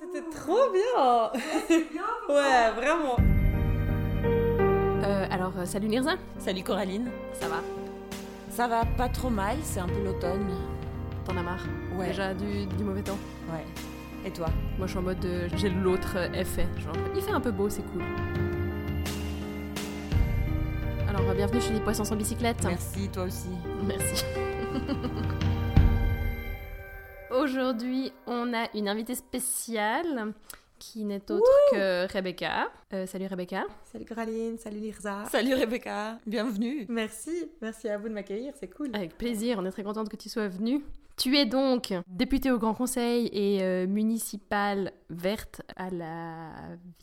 C'était trop bien Ouais, vraiment Euh, alors, euh, salut Nirza Salut Coraline, Ça va? Ça va pas trop mal, c'est un peu l'automne. T'en as marre? Ouais. Déjà du, du mauvais temps? Ouais. Et toi? Moi je suis en mode euh, j'ai l'autre effet. Genre, il fait un peu beau, c'est cool. Alors, bienvenue chez les Poissons sans bicyclette. Merci, toi aussi. Merci. Aujourd'hui, on a une invitée spéciale qui n'est autre que Rebecca. Euh, salut Rebecca. Salut Coraline, salut Lirza. Salut Rebecca, bienvenue. Merci, merci à vous de m'accueillir, c'est cool. Avec plaisir, on est très contente que tu sois venue. Tu es donc députée au Grand Conseil et euh, municipale verte à la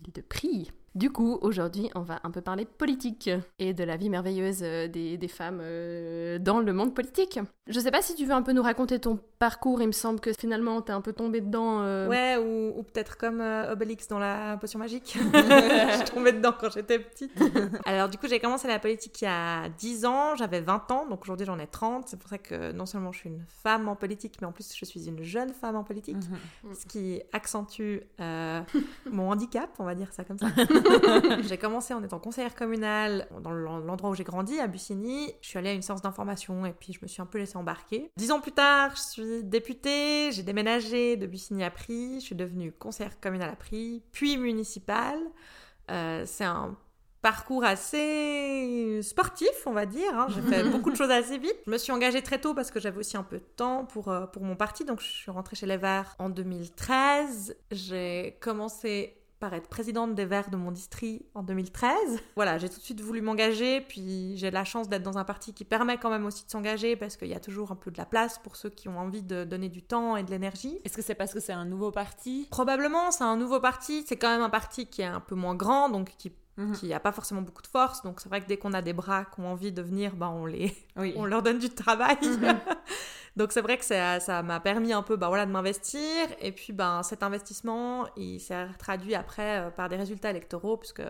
ville de Prie. Du coup, aujourd'hui, on va un peu parler politique et de la vie merveilleuse euh, des, des femmes euh, dans le monde politique. Je sais pas si tu veux un peu nous raconter ton parcours, il me semble que finalement t'es un peu tombée dedans. euh, Ouais, ou, ou peut-être comme euh, Obélix dans la potion magique. Je suis tombée dedans quand j'étais petite. Alors du coup, j'ai commencé la politique il y a 10 ans, j'avais 20 ans, donc aujourd'hui j'en ai 30. C'est pour ça que non seulement je suis une femme en politique, mais en plus je suis une jeune femme en politique. Mhm. ce qui accentue mon handicap, on va dire ça comme ça. j'ai commencé en étant conseillère communale dans l'endroit où j'ai grandi, à Bussigny. Je suis allée à une séance d'information et puis je me suis un peu laissée embarquer. Dix ans plus tard, je suis députée, j'ai déménagé de Bussigny à Prie, je suis devenue conseillère communale à Prie, puis municipale. Euh, C'est un parcours assez sportif, on va dire. hein. J'ai fait beaucoup de choses assez vite. Je me suis engagée très tôt parce que j'avais aussi un peu de temps pour, euh, pour mon parti. Donc, je suis rentrée chez les Verts en 2013. J'ai commencé par être présidente des Verts de mon district en 2013. Voilà, j'ai tout de suite voulu m'engager, puis j'ai la chance d'être dans un parti qui permet quand même aussi de s'engager parce qu'il y a toujours un peu de la place pour ceux qui ont envie de donner du temps et de l'énergie. Est-ce que c'est parce que c'est un nouveau parti? Probablement, c'est un nouveau parti. C'est quand même un parti qui est un peu moins grand, donc qui Mhm. qui a pas forcément beaucoup de force. Donc c'est vrai que dès qu'on a des bras qui ont envie de venir, ben on les, Oui. on leur donne du travail. Mhm. donc c'est vrai que ça ça m'a permis un peu, ben voilà, de m'investir. Et puis ben cet investissement, il s'est traduit après euh, par des résultats électoraux, puisque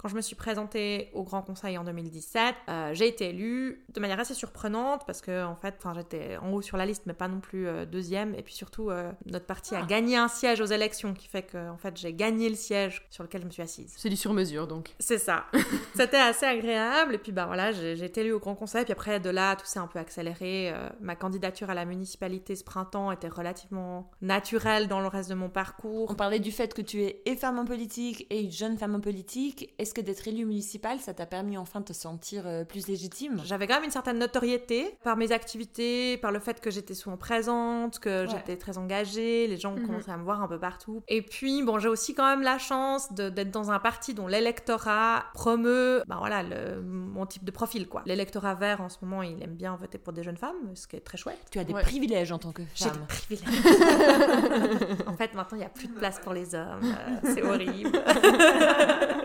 quand je me suis présentée au Grand Conseil en 2017, euh, j'ai été élue de manière assez surprenante parce que en fait, j'étais en haut sur la liste, mais pas non plus euh, deuxième. Et puis surtout, euh, notre parti a Ah. gagné un siège aux élections, qui fait que en fait, j'ai gagné le siège sur lequel je me suis assise. C'est du sur-mesure donc. C'est ça. C'était assez agréable. Et puis, bah voilà, j'ai été élue au Grand Conseil. Puis après, de là, tout s'est un peu accéléré. Ma candidature à la municipalité ce printemps était relativement naturelle dans le reste de mon parcours. On parlait du fait que tu es et femme en politique et une jeune femme en politique. Est-ce que d'être élue municipale, ça t'a permis enfin de te sentir euh, plus légitime? J'avais quand même une certaine notoriété par mes activités, par le fait que j'étais souvent présente, que Ouais. j'étais très engagée, les gens ont Mhm. commencé à me voir un peu partout. Et puis, bon, j'ai aussi quand même la chance d'être dans un parti dont l'électorat promeut, ben voilà, le- mon type de profil, quoi. L'électorat vert, en ce moment, il aime bien voter pour des jeunes femmes, ce qui est très chouette. Tu as des Ouais. privilèges en tant que J'ai femme. des privilèges. en fait, maintenant, il n'y a plus de place pour les hommes. Euh, c'est horrible.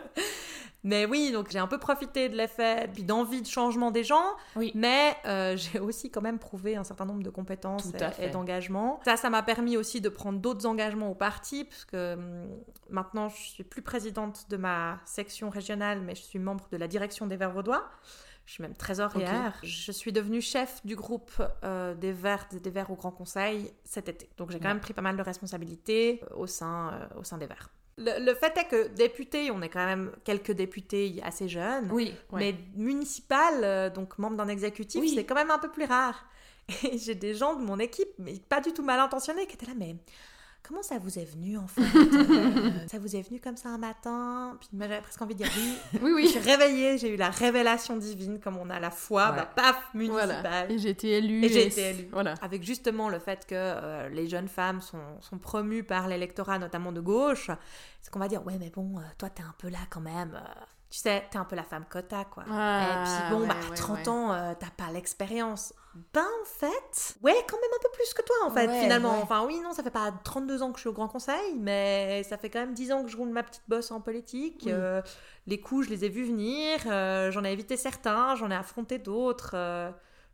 Mais oui, donc j'ai un peu profité de l'effet, puis d'envie de changement des gens. Oui. Mais euh, j'ai aussi quand même prouvé un certain nombre de compétences et- et, d'engagement. Ça, ça m'a permis aussi de prendre d'autres engagements au parti, parce que hum, maintenant, je suis plus présidente de ma section régionale, mais je suis membre de la direction des Verts Vaudois. Je suis même trésorière. Je suis devenue chef du groupe euh, des Verts et des Verts au Grand Conseil cet été. Donc j'ai quand Ouais. même pris pas mal de responsabilités euh, au sein, euh, au sein des Verts. Le, le fait est que députés, on est quand même quelques députés assez jeunes. Oui. Ouais. Mais municipal, euh, donc membre d'un exécutif, Oui. c'est quand même un peu plus rare. Et j'ai des gens de mon équipe, mais pas du tout mal intentionnés, qui étaient là, mais comment ça vous est venu en fait Euh, Ça vous est venu comme ça un matin Puis moi, j'avais presque envie de dire oui. Oui, Je oui. suis réveillée, j'ai eu la révélation divine, comme on a la foi, Ouais. bah, paf, municipal. Voilà. Et j'ai été élue. Et j'ai été élue. Voilà. Avec justement le fait que euh, les jeunes femmes sont, sont promues par l'électorat, notamment de gauche, c'est qu'on va dire, ouais, mais bon, euh, toi, t'es un peu là quand même. Tu sais, t'es un peu la femme quota, quoi. Ah, Et puis bon, ouais, bah, ouais, 30 ouais. ans, euh, t'as pas l'expérience. Ben, en fait, ouais, quand même un peu plus que toi, en fait, finalement. Enfin, oui, non, ça fait pas 32 ans que je suis au Grand Conseil, mais ça fait quand même 10 ans que je roule ma petite bosse en politique. Oui. Euh, les coups, je les ai vus venir. euh, j'en ai évité certains, j'en ai affronté d'autres.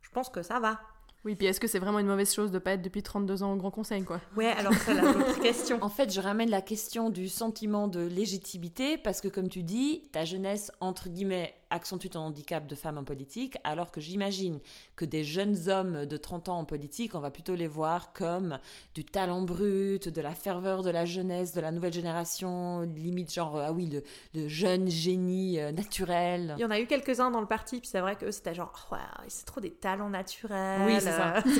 je pense que ça va. Oui, puis est-ce que c'est vraiment une mauvaise chose de pas être depuis 32 ans au Grand Conseil, quoi? Ouais, alors c'est la autre question. En fait, je ramène la question du sentiment de légitimité parce que, comme tu dis, ta jeunesse, entre guillemets, accentue ton handicap de femme en politique, alors que j'imagine que des jeunes hommes de 30 ans en politique, on va plutôt les voir comme du talent brut, de la ferveur de la jeunesse, de la nouvelle génération, limite genre, ah oui, le, le jeune génie euh, naturel. Il y en a eu quelques-uns dans le parti, puis c'est vrai que c'était genre, oh, ouais, c'est trop des talents naturels. Oui, c'est ça.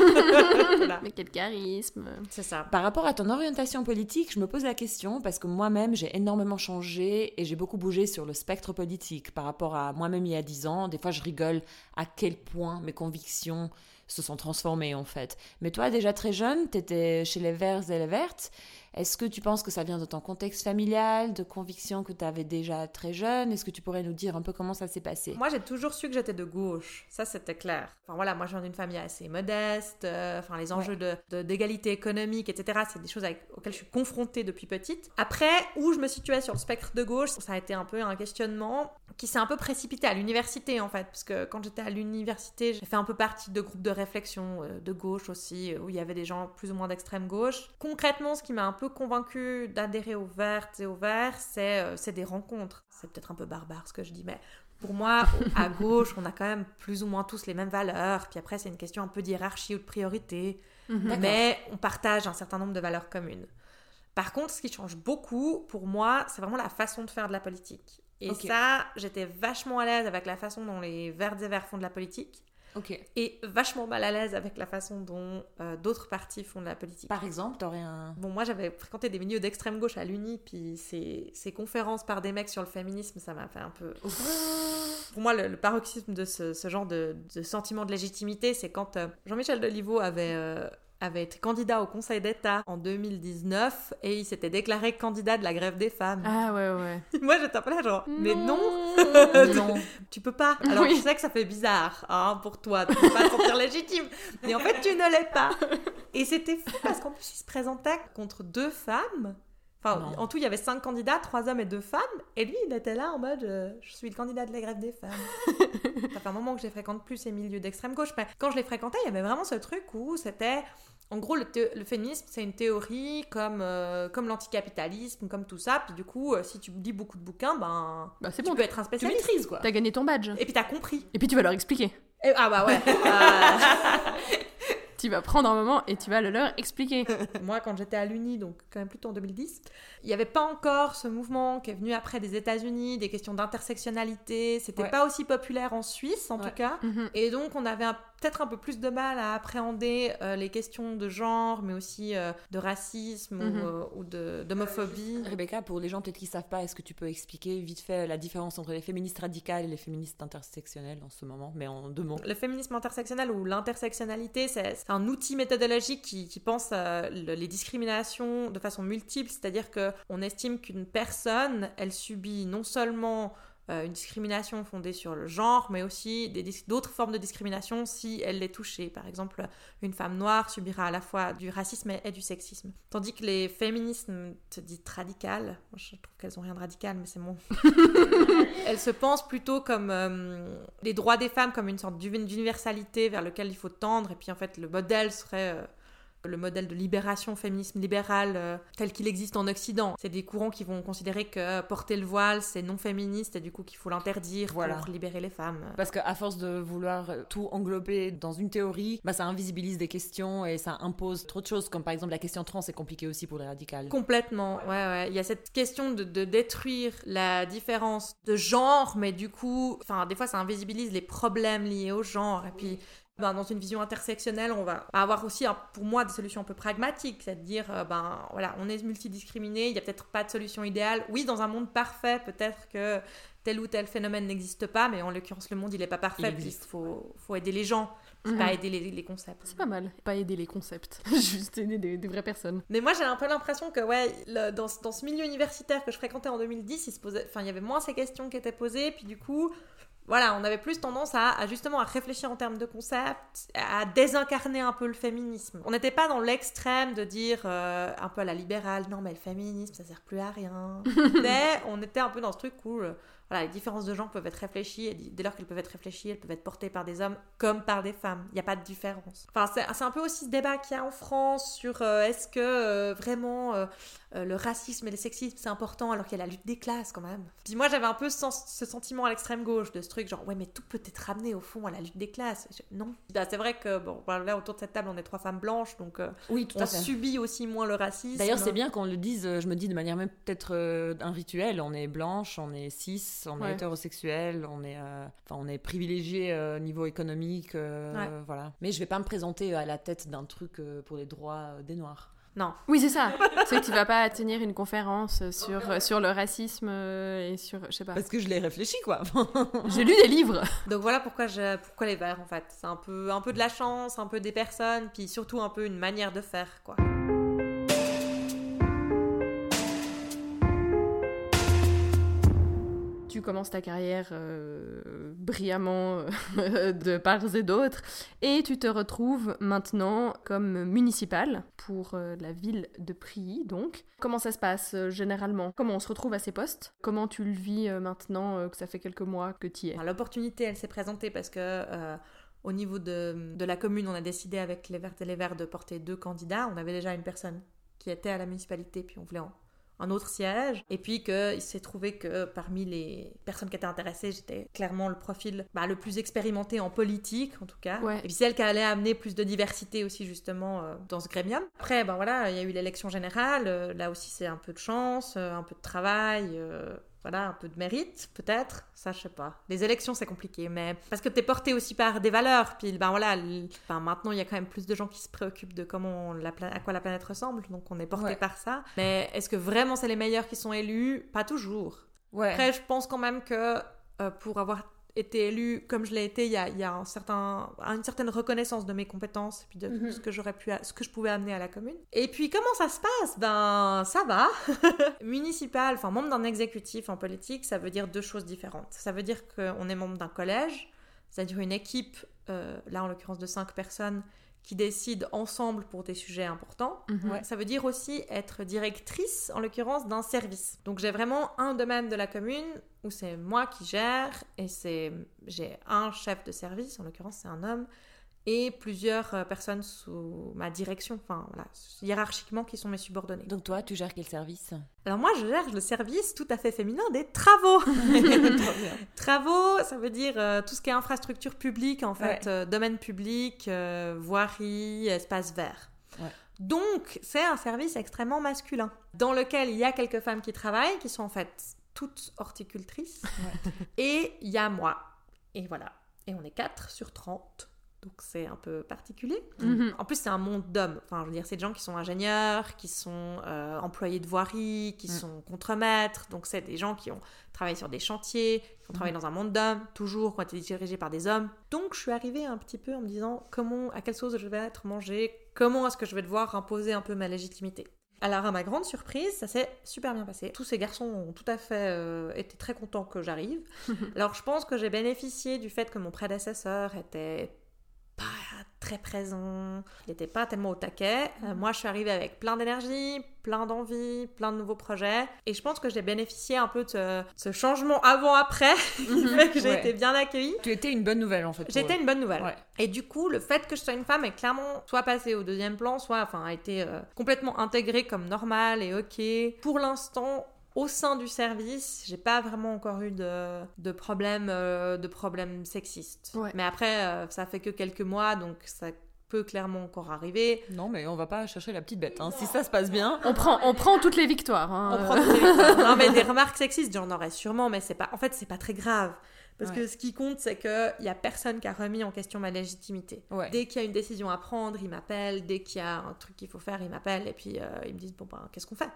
Voilà. Mais quel charisme. C'est ça. Par rapport à ton orientation politique, je me pose la question parce que moi-même, j'ai énormément changé et j'ai beaucoup bougé sur le spectre politique par rapport à moi-même il y a 10 ans. Des fois, je rigole à quel point mes convictions se sont transformées en fait. Mais toi, déjà très jeune, tu étais chez les Verts et les Vertes. Est-ce que tu penses que ça vient de ton contexte familial, de convictions que tu avais déjà très jeune? Est-ce que tu pourrais nous dire un peu comment ça s'est passé? Moi, j'ai toujours su que j'étais de gauche. Ça, c'était clair. Enfin, voilà, moi, je viens d'une famille assez modeste. euh, enfin, les enjeux de- de- d'égalité économique, etc., c'est des choses avec- auxquelles je suis confrontée depuis petite. Après, où je me situais sur le spectre de gauche, ça a été un peu un questionnement qui s'est un peu précipité à l'université, en fait. Parce que quand j'étais à l'université, j'ai fait un peu partie de groupes de réflexion euh, de gauche aussi, euh, où il y avait des gens plus ou moins d'extrême gauche. Concrètement, ce qui m'a un peu convaincue d'adhérer aux Vertes et aux Verts, c'est euh, c'est des rencontres. C'est peut-être un peu barbare ce que je dis, mais pour moi, à gauche, on a quand même plus ou moins tous les mêmes valeurs. Puis après, c'est une question un peu d'hierarchie ou de priorité. Mhm. Mais on partage un certain nombre de valeurs communes. Par contre, ce qui change beaucoup, pour moi, c'est vraiment la façon de faire de la politique. Et ça, j'étais vachement à l'aise avec la façon dont les Verts et Verts font de la politique. Ok. Et vachement mal à l'aise avec la façon dont euh, d'autres partis font de la politique. Par exemple, t'aurais un. Bon, moi, j'avais fréquenté des milieux d'extrême gauche à l'Uni, puis ces, ces conférences par des mecs sur le féminisme, ça m'a fait un peu. Pour moi, le, le paroxysme de ce, ce genre de, de sentiment de légitimité, c'est quand euh, Jean-Michel Deliveau avait, euh, avait été candidat au Conseil d'État en 2019 et il s'était déclaré candidat de la grève des femmes. Ah ouais, ouais. moi, j'étais un peu là, genre, mais non, non. tu peux pas. Alors, Oui. je sais que ça fait bizarre hein, pour toi, tu peux pas te sentir légitime. Mais en fait, tu ne l'es pas. Et c'était fou parce qu'en plus, il se présentait contre deux femmes. Enfin, Non. en tout, il y avait cinq candidats, trois hommes et deux femmes. Et lui, il était là en mode euh, Je suis le candidat de la grève des femmes. ça fait un moment que je les fréquente plus ces milieux d'extrême gauche. Mais quand je les fréquentais, il y avait vraiment ce truc où c'était. En gros, le, thé- le féminisme, c'est une théorie comme, euh, comme l'anticapitalisme, comme tout ça. Puis du coup, euh, si tu lis beaucoup de bouquins, ben, Bah c'est tu bon, peux être un Tu spécialiste. maîtrises quoi. t'as gagné ton badge. Et puis t'as compris. Et puis tu vas leur expliquer. Et- ah bah ouais. Euh, Tu vas prendre un moment et tu vas le leur expliquer. Moi, quand j'étais à l'Uni, donc quand même plutôt en 2010, il n'y avait pas encore ce mouvement qui est venu après des États-Unis, des questions d'intersectionnalité. C'était Ouais. pas aussi populaire en Suisse, en Ouais. tout cas. Mhm. Et donc, on avait un- peut-être un peu plus de mal à appréhender euh, les questions de genre, mais aussi euh, de racisme Mhm. ou, euh, ou de- d'homophobie. Rebecca, pour les gens peut-être qui savent pas, est-ce que tu peux expliquer vite fait la différence entre les féministes radicales et les féministes intersectionnelles en ce moment, mais en deux mots? Le féminisme intersectionnel ou l'intersectionnalité, c'est c'est un outil méthodologique qui, qui pense euh, le- les discriminations de façon multiple, c'est-à-dire que on estime qu'une personne, elle subit non seulement euh, une discrimination fondée sur le genre, mais aussi d'autres formes de discrimination si elle est touchée. Par exemple, une femme noire subira à la fois du racisme et, du sexisme. Tandis que les féminismes dites radicales, je trouve qu'elles ont rien de radical, mais c'est mon elles se pensent plutôt comme euh, les droits des femmes comme une sorte d'uni- d'universalité vers lequel il faut tendre et puis en fait le modèle serait euh, le modèle de libération féminisme libéral euh, tel qu'il existe en Occident. C'est des courants qui vont considérer que porter le voile c'est non féministe et du coup qu'il faut l'interdire Voilà. pour libérer les femmes. Parce qu'à force de vouloir tout englober dans une théorie, bah, ça invisibilise des questions et ça impose trop de choses, comme par exemple la question trans est compliquée aussi pour les radicales. Complètement, ouais, ouais. Il y a cette question de, de détruire la différence de genre, mais du coup, enfin, des fois, ça invisibilise les problèmes liés au genre. Et puis, ben, dans une vision intersectionnelle, on va avoir aussi, hein, pour moi, des solutions un peu pragmatiques. C'est de dire, euh, ben, voilà, on est multidiscriminé, il n'y a peut-être pas de solution idéale. Oui, dans un monde parfait, peut-être que tel ou tel phénomène n'existe pas, mais en l'occurrence, le monde, il n'est pas parfait. Il existe. faut, faut aider les gens, Mhm. pas aider les, les concepts. C'est pas mal. Pas aider les concepts. Juste aider des, des vraies personnes. Mais moi, j'ai un peu l'impression que, ouais, le- dans, ce- dans ce milieu universitaire que je fréquentais en 2010, il, se posait, il y avait moins ces questions qui étaient posées, puis du coup, voilà, on avait plus tendance à, à justement à réfléchir en termes de concepts, à désincarner un peu le féminisme. On n'était pas dans l'extrême de dire euh, un peu à la libérale, non mais le féminisme ça sert plus à rien. mais on était un peu dans ce truc où euh, voilà, les différences de genre peuvent être réfléchies, et dès lors qu'elles peuvent être réfléchies, elles peuvent être portées par des hommes comme par des femmes. Il n'y a pas de différence. Enfin, c'est un peu aussi ce débat qu'il y a en France sur euh, est-ce que euh, vraiment euh, le racisme et le sexisme c'est important alors qu'il y a la lutte des classes quand même. Puis moi j'avais un peu ce, sentiment à l'extrême gauche de ce truc genre ouais mais tout peut être ramené au fond à la lutte des classes. non. Bah, c'est vrai que bon là autour de cette table on est trois femmes blanches donc oui, tout on à fait. subit aussi moins le racisme. D'ailleurs, c'est bien qu'on le dise, je me dis de manière même peut-être un rituel. On est blanche, on est cis, on Ouais. est hétérosexuel, on est, euh, on est privilégié euh, niveau économique, euh, Ouais. voilà. Mais je vais pas me présenter à la tête d'un truc pour les droits des Noirs. Non. Oui, c'est ça. c'est que tu vas pas tenir une conférence sur, sur le racisme et sur. Je sais pas. Parce que je l'ai réfléchi, quoi. J'ai lu des livres. Donc voilà pourquoi je, pourquoi les verts en fait. C'est un peu un peu de la chance, un peu des personnes, puis surtout un peu une manière de faire quoi. Tu commences ta carrière euh, brillamment euh, de part et d'autre et tu te retrouves maintenant comme municipal pour euh, la ville de Prilly donc. Comment ça se passe généralement? Comment on se retrouve à ces postes? Comment tu le vis maintenant que ça fait quelques mois que tu y es? L'opportunité elle s'est présentée parce que au niveau de, de la commune on a décidé avec les Verts et les Verts de porter deux candidats. On avait déjà une personne qui était à la municipalité puis on voulait en- un autre siège. Et puis qu'il s'est trouvé que parmi les personnes qui étaient intéressées, j'étais clairement le profil bah, le plus expérimenté en politique, en tout cas. Ouais. Et puis celle qui allait amener plus de diversité aussi, justement, euh, dans ce grémium. Après, ben voilà, il y a eu l'élection générale. euh, là aussi, c'est un peu de chance, euh, un peu de travail. euh, voilà, un peu de mérite, peut-être. Ça, je sais pas. Les élections, c'est compliqué, mais parce que t'es porté aussi par des valeurs. Puis, ben voilà, l- enfin, maintenant, il y a quand même plus de gens qui se préoccupent de comment la pla- à quoi la planète ressemble. Donc, on est porté Ouais. par ça. Mais est-ce que vraiment c'est les meilleurs qui sont élus? Pas toujours. Ouais. Après, je pense quand même que euh, pour avoir été élu comme je l'ai été, il y a, il y a un certain, une certaine reconnaissance de mes compétences et puis de Mhm. ce que j'aurais pu, ce que je pouvais amener à la commune. Et puis comment ça se passe? Ben ça va. Municipal, enfin membre d'un exécutif en politique, ça veut dire deux choses différentes. Ça veut dire qu'on est membre d'un collège, c'est-à-dire une équipe, euh, là en l'occurrence de cinq personnes, qui décident ensemble pour des sujets importants. Mhm. Ouais. Ça veut dire aussi être directrice, en l'occurrence, d'un service. Donc j'ai vraiment un domaine de la commune où c'est moi qui gère et c'est j'ai un chef de service, en l'occurrence c'est un homme, et plusieurs euh, personnes sous ma direction, enfin voilà, hiérarchiquement qui sont mes subordonnés. Donc toi, tu gères quel service? Alors moi je gère le service tout à fait féminin des travaux. Travaux, ça veut dire euh, tout ce qui est infrastructure publique, en fait, Ouais. euh, domaine public, euh, voirie, espace vert. Ouais. Donc, c'est un service extrêmement masculin, dans lequel il y a quelques femmes qui travaillent, qui sont en fait toutes horticultrices, et il y a moi. Et voilà. Et on est 4 sur 30. Donc c'est un peu particulier. Mhm. En plus, c'est un monde d'hommes. Enfin, je veux dire, c'est des gens qui sont ingénieurs, qui sont euh, employés de voirie, qui Mm. sont contremaîtres. Donc, c'est des gens qui ont travaillé sur des chantiers, qui ont travaillé dans un monde d'hommes, toujours, qui ont été dirigés par des hommes. Donc, je suis arrivée un petit peu en me disant comment, à quelle sauce je vais être mangée, comment est-ce que je vais devoir imposer un peu ma légitimité. Alors, à ma grande surprise, ça s'est super bien passé. Tous ces garçons ont tout à fait euh, été très contents que j'arrive. Alors, je pense que j'ai bénéficié du fait que mon prédécesseur était pas très présent, il n'était pas tellement au taquet. Euh, moi, je suis arrivée avec plein d'énergie, plein d'envie, plein de nouveaux projets. Et je pense que j'ai bénéficié un peu de ce, ce changement avant-après, fait que j'ai Ouais. été bien accueillie. Tu étais une bonne nouvelle en fait. J'étais une bonne nouvelle. Ouais. Et du coup, le fait que je sois une femme est clairement soit passé au deuxième plan, soit enfin, a été euh, complètement intégré comme normal et ok. Pour l'instant, au sein du service, j'ai pas vraiment encore eu de, de problèmes euh, de problèmes sexistes. Ouais. Mais après, euh, ça fait que quelques mois, donc ça peut clairement encore arriver. Non, mais on va pas chercher la petite bête. hein. Si ça se passe bien. On prend, on prend toutes les victoires. hein. On prend toutes les victoires. non, mais des remarques sexistes, j'en aurais sûrement, mais c'est pas. En fait, c'est pas très grave. Parce Ouais. que ce qui compte, c'est qu'il y a personne qui a remis en question ma légitimité. Ouais. Dès qu'il y a une décision à prendre, ils m'appellent. Dès qu'il y a un truc qu'il faut faire, ils m'appellent. Et puis, euh, ils me disent, bon, ben, qu'est-ce qu'on fait?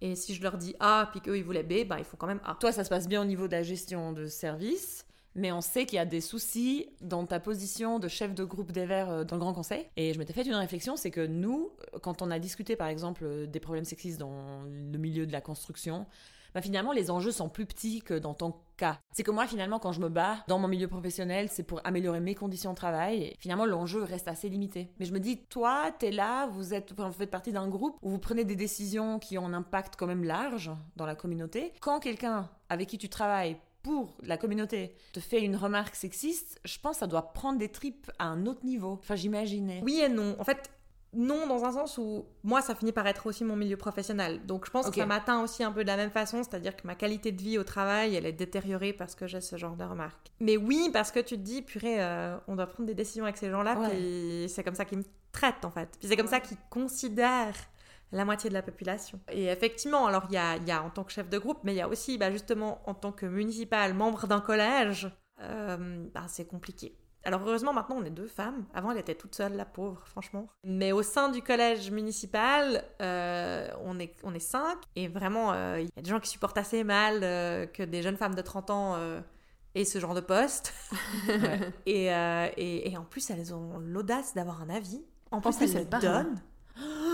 Et si je leur dis A, puis qu'eux, ils voulaient B, ben, ils font quand même A. Toi, ça se passe bien au niveau de la gestion de service, mais on sait qu'il y a des soucis dans ta position de chef de groupe des Verts euh, dans le Grand Conseil. Et je m'étais fait une réflexion, c'est que nous, quand on a discuté par exemple euh, des problèmes sexistes dans le milieu de la construction, bah finalement les enjeux sont plus petits que dans ton cas. C'est que moi finalement quand je me bats dans mon milieu professionnel, c'est pour améliorer mes conditions de travail et finalement l'enjeu reste assez limité. Mais je me dis toi, t'es là, vous êtes vous faites partie d'un groupe où vous prenez des décisions qui ont un impact quand même large dans la communauté. Quand quelqu'un avec qui tu travailles pour la communauté te fait une remarque sexiste, je pense que ça doit prendre des tripes à un autre niveau. Enfin, j'imaginais. Oui et non. En fait, non, dans un sens où moi, ça finit par être aussi mon milieu professionnel. Donc, je pense que ça m'atteint aussi un peu de la même façon, c'est-à-dire que ma qualité de vie au travail, elle est détériorée parce que j'ai ce genre de remarques. Mais oui, parce que tu te dis, purée, euh, on doit prendre des décisions avec ces gens-là, Ouais. puis c'est comme ça qu'ils me traitent, en fait. Puis c'est comme ça qu'ils considèrent la moitié de la population. Et effectivement, alors il y a, y a en tant que chef de groupe, mais il y a aussi bah, justement en tant que municipal, membre d'un collège, euh, bah, c'est compliqué. Alors heureusement maintenant on est deux femmes. Avant elle était toute seule la pauvre franchement. Mais au sein du collège municipal euh, on, est, on est cinq et vraiment euh, il y a des gens qui supportent assez mal euh, que des jeunes femmes de 30 ans aient ce genre de poste. et, et, et en plus elles ont l'audace d'avoir un avis. En plus, plus, elles elles donnent.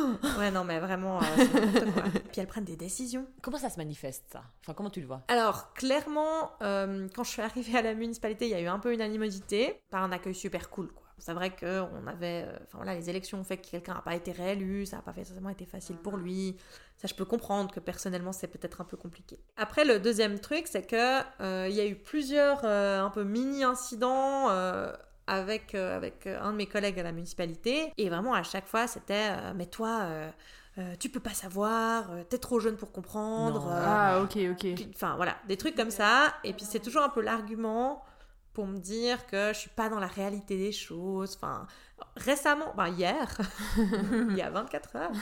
Ouais non mais vraiment euh, quoi. Puis elles prennent des décisions. Comment ça se manifeste ça? Enfin, comment tu le vois? Alors, clairement, euh, quand je suis arrivée à la municipalité, il y a eu un peu une animosité, pas un accueil super cool, quoi. C'est vrai que on avait, euh, enfin voilà, les élections ont fait que quelqu'un n'a pas été réélu, ça n'a pas forcément été facile pour lui. Ça, je peux comprendre que personnellement, c'est peut-être un peu compliqué. Après, le deuxième truc, c'est que euh, il y a eu plusieurs un peu mini incidents. euh, avec, euh, avec euh, un de mes collègues à la municipalité. Et vraiment, à chaque fois, c'était euh, Mais toi, euh, euh, tu peux pas savoir, euh, t'es trop jeune pour comprendre. Euh, Ah, ok, ok. Enfin voilà, des trucs comme ça. Et puis c'est toujours un peu l'argument pour me dire que je suis pas dans la réalité des choses. Enfin, récemment, ben hier, il y a 24 heures,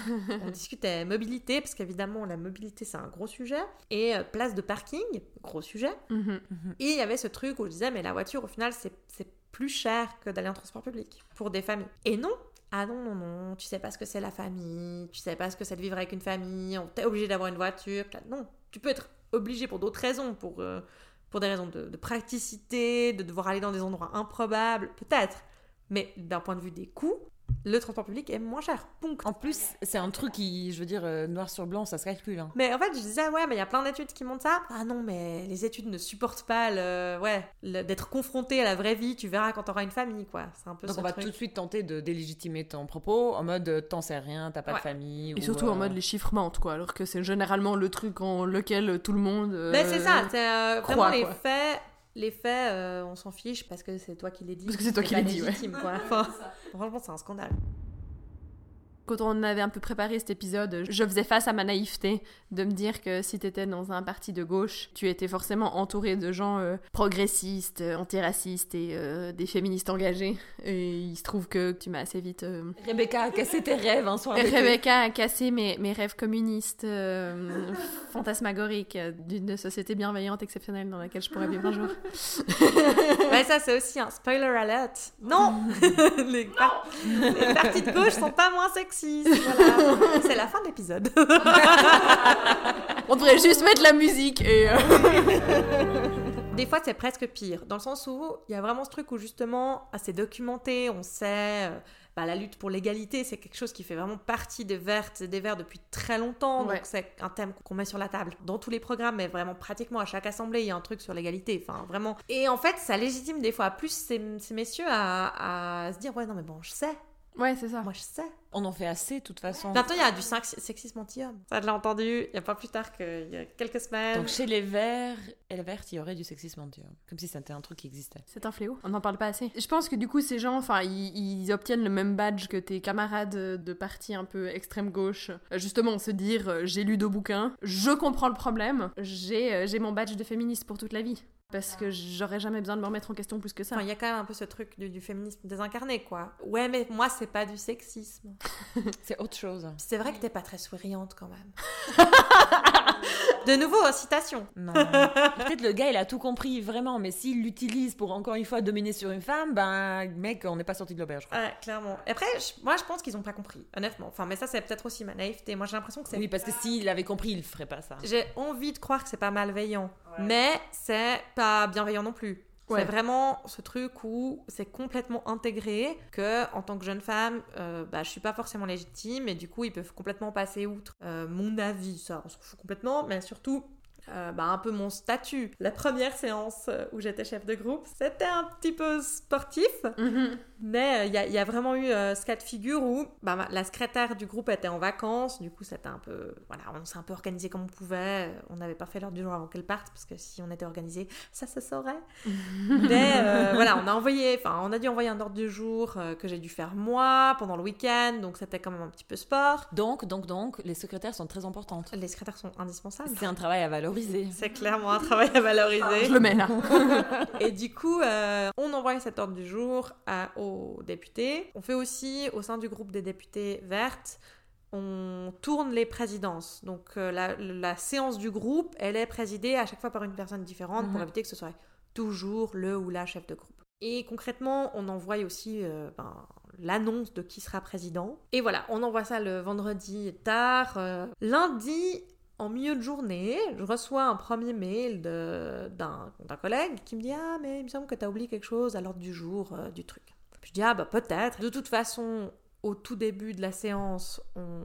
on discutait mobilité, parce qu'évidemment la mobilité c'est un gros sujet, et place de parking, gros sujet. Mhm. Et il y avait ce truc où je disais, mais la voiture au final c'est c'est plus cher que d'aller en transport public pour des familles. Et non, ah non, non, non, tu sais pas ce que c'est la famille, tu sais pas ce que c'est de vivre avec une famille, on t'es obligé d'avoir une voiture. Non, tu peux être obligé pour d'autres raisons, pour, euh, pour des raisons de, de praticité, de devoir aller dans des endroits improbables, peut-être. Mais d'un point de vue des coûts, le transport public est moins cher. Punct. En plus, c'est un truc qui, je veux dire, euh, noir sur blanc, ça se calcule. Hein. Mais en fait, je disais, ouais, mais il y a plein d'études qui montrent ça. Ah non, mais les études ne supportent pas le, ouais, le- d'être confronté à la vraie vie. Tu verras quand t'auras une famille, quoi. C'est un peu Donc ce on va truc. tout de suite tenter de délégitimer ton propos en mode euh, t'en sais rien, t'as pas Ouais. de famille. Et ou, surtout en euh, mode les chiffres mentent, quoi. Alors que c'est généralement le truc en lequel tout le monde. euh, Mais c'est ça, c'est euh, vraiment crois, les quoi. faits. Les faits, euh, on s'en fiche parce que c'est toi qui les dis. Parce que c'est toi qui les dis, ouais. légitime, quoi. Enfin, franchement, c'est un scandale. Quand on avait un peu préparé cet épisode, je faisais face à ma naïveté de me dire que si t'étais dans un parti de gauche, tu étais forcément entouré de gens euh, progressistes, euh, antiracistes et euh, des féministes engagés. Et il se trouve que tu m'as assez vite. euh, Rebecca a cassé tes rêves un soir. Rebecca a cassé mes, mes rêves communistes, euh, fantasmagoriques, d'une société bienveillante, exceptionnelle dans laquelle je pourrais vivre un jour. Ouais, ça, c'est aussi un spoiler alert. Non les, par- les partis de gauche sont pas moins Voilà. C'est la fin de l'épisode. On devrait juste mettre la musique et. euh, Des fois, c'est presque pire, dans le sens où il y a vraiment ce truc où justement, c'est documenté, on sait, euh, bah, la lutte pour l'égalité, c'est quelque chose qui fait vraiment partie des Vertes et des Verts depuis très longtemps, Ouais. donc c'est un thème qu'on met sur la table dans tous les programmes, mais vraiment pratiquement à chaque assemblée, il y a un truc sur l'égalité, enfin vraiment. Et en fait, ça légitime des fois plus ces, ces messieurs à, à se dire, ouais, non, mais bon, je sais, Ouais, c'est ça. moi je sais. On en fait assez, de toute façon. Bientôt, il y a du sex- sexisme anti-homme. Ça, je l'ai entendu il n'y a pas plus tard qu'il y a quelques semaines. Donc chez les Verts et les Vertes, il y aurait du sexisme anti-homme. Comme si c'était un truc qui existait. C'est un fléau. On n'en parle pas assez. Je pense que du coup, ces gens, enfin, ils, ils obtiennent le même badge que tes camarades de parti un peu extrême gauche. Euh, Justement, se dire, euh, j'ai lu deux bouquins, je comprends le problème, j'ai euh, j'ai mon badge de féministe pour toute la vie. Parce que j'aurais jamais besoin de me remettre en question plus que ça. Enfin, il y a quand même un peu ce truc du, du féminisme désincarné, quoi. Ouais, mais moi, c'est pas du sexisme. C'est autre chose. C'est vrai que t'es pas très souriante quand même. De nouveau, citation. Non. Peut-être le gars, il a tout compris, vraiment. Mais s'il l'utilise pour encore une fois dominer sur une femme, ben, mec, on n'est pas sorti de l'auberge. quoi. Ouais, clairement. Après, je- moi, je pense qu'ils ont pas compris, honnêtement. Enfin, mais ça, c'est peut-être aussi ma naïveté. Moi, j'ai l'impression que c'est. Oui, parce que s'il avait compris, il ferait pas ça. J'ai envie de croire que c'est pas malveillant, mais c'est pas bienveillant non plus. Ouais. C'est vraiment ce truc où c'est complètement intégré que en tant que jeune femme, euh, bah, je suis pas forcément légitime et du coup ils peuvent complètement passer outre euh, mon avis, ça on s'en fout complètement, mais surtout euh, bah, un peu mon statut. La première séance où j'étais chef de groupe, c'était un petit peu sportif, Mhm. Mais euh, il y, a- il y a vraiment eu euh, ce cas de figure où bah, ma- la secrétaire du groupe était en vacances, du coup c'était un peu... Voilà, on s'est un peu organisé comme on pouvait, on n'avait pas fait l'heure du jour avant qu'elle parte, parce que si on était organisé, ça se saurait. Mais euh, voilà, on a envoyé, enfin on a dû envoyer un ordre du jour euh, que j'ai dû faire moi pendant le week-end, donc c'était quand même un petit peu sport. Donc, donc, donc, les secrétaires sont très importantes. Les secrétaires sont indispensables. C'est un travail à valoriser. C'est clairement un travail à valoriser. Je le mets là. Et du coup, euh, on envoie cet ordre du jour à- aux députés. On fait aussi, au sein du groupe des députés vertes, on tourne les présidences. Donc euh, la, la séance du groupe, elle est présidée à chaque fois par une personne différente pour Mhm. éviter que ce soit toujours le ou la chef de groupe. Et concrètement, on envoie aussi euh, ben, l'annonce de qui sera président. Et voilà, on envoie ça le vendredi tard. euh, lundi, en milieu de journée, je reçois un premier mail d'un collègue qui me dit Ah, mais il me semble que tu as oublié quelque chose à l'ordre du jour du truc. Puis je dis Ah, bah peut-être. De toute façon, au tout début de la séance, on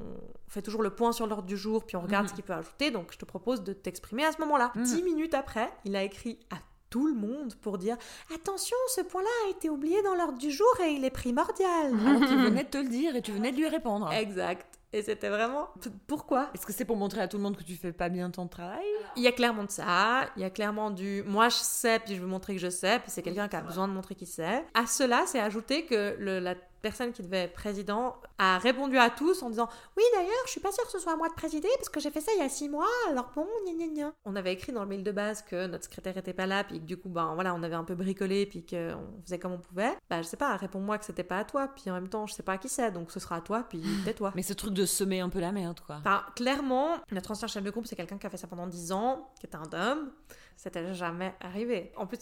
fait toujours le point sur l'ordre du jour, puis on regarde Mhm. ce qu'il peut ajouter. Donc je te propose de t'exprimer à ce moment-là. Mhm. Dix minutes après, il a écrit à tout le monde pour dire Attention, ce point-là a été oublié dans l'ordre du jour et il est primordial. Alors qu'il venait de te le dire et tu venais de lui répondre. exact. Et c'était vraiment. Pourquoi? Est-ce que c'est pour montrer à tout le monde que tu fais pas bien ton travail? Il y a clairement de ça, il y a clairement du moi je sais, puis je veux montrer que je sais, puis c'est quelqu'un qui a besoin de montrer qu'il sait. À cela, c'est ajouté que le- la personne qui devait être président a répondu à tous en disant Oui, d'ailleurs, je suis pas sûre que ce soit à moi de présider parce que j'ai fait ça il y a six mois, alors bon, gna gna gna. On avait écrit dans le mail de base que notre secrétaire était pas là, puis que du coup, ben voilà, on avait un peu bricolé, puis qu'on faisait comme on pouvait. Bah, je sais pas, réponds-moi que c'était pas à toi, puis en même temps, je sais pas à qui c'est, donc ce sera à toi, puis tais-toi. Mais ce truc de semer un peu la merde, quoi. Enfin, clairement, notre ancien chef de groupe, c'est quelqu'un qui a fait ça pendant 10 ans, qui était un homme. C'était jamais arrivé. En plus,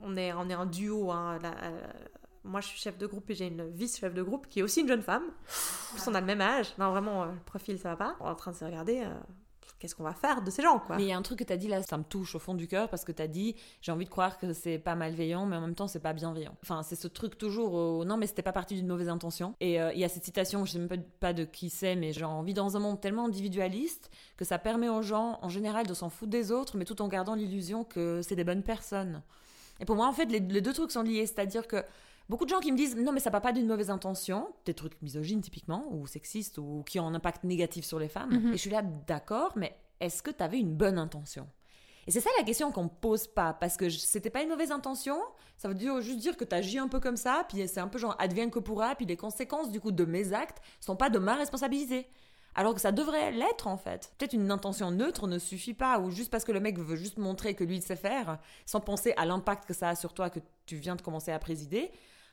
on est, on est un duo. hein, la- euh, moi, je suis chef de groupe et j'ai une vice-chef de groupe qui est aussi une jeune femme. En plus, on a le même âge. Non, vraiment, euh, le profil, ça va pas. On est en train de se regarder. euh, Qu'est-ce qu'on va faire de ces gens, quoi? Mais il y a un truc que t'as dit là, ça me touche au fond du cœur parce que t'as dit j'ai envie de croire que c'est pas malveillant, mais en même temps c'est pas bienveillant. Enfin, c'est ce truc toujours non, mais c'était pas parti d'une mauvaise intention. Et euh, il y a cette citation, je sais même pas, de qui c'est, mais genre on vit dans un monde tellement individualiste que ça permet aux gens en général de s'en foutre des autres, mais tout en gardant l'illusion que c'est des bonnes personnes. Et pour moi, en fait, les deux trucs sont liés, c'est-à-dire que Beaucoup de gens qui me disent non mais ça part pas d'une mauvaise intention, des trucs misogynes typiquement ou sexistes ou qui ont un impact négatif sur les femmes. Mhm. Et je suis là d'accord, mais est-ce que tu avais une bonne intention? Et c'est ça la question qu'on me pose pas parce que c'était pas une mauvaise intention, ça veut dire juste dire que tu agis un peu comme ça, puis c'est un peu genre advienne que pourra, puis les conséquences du coup de mes actes sont pas de ma responsabilité. Alors que ça devrait l'être en fait. Peut-être une intention neutre ne suffit pas, ou juste parce que le mec veut juste montrer que lui il sait faire, sans penser à l'impact que ça a sur toi que tu viens de commencer à présider,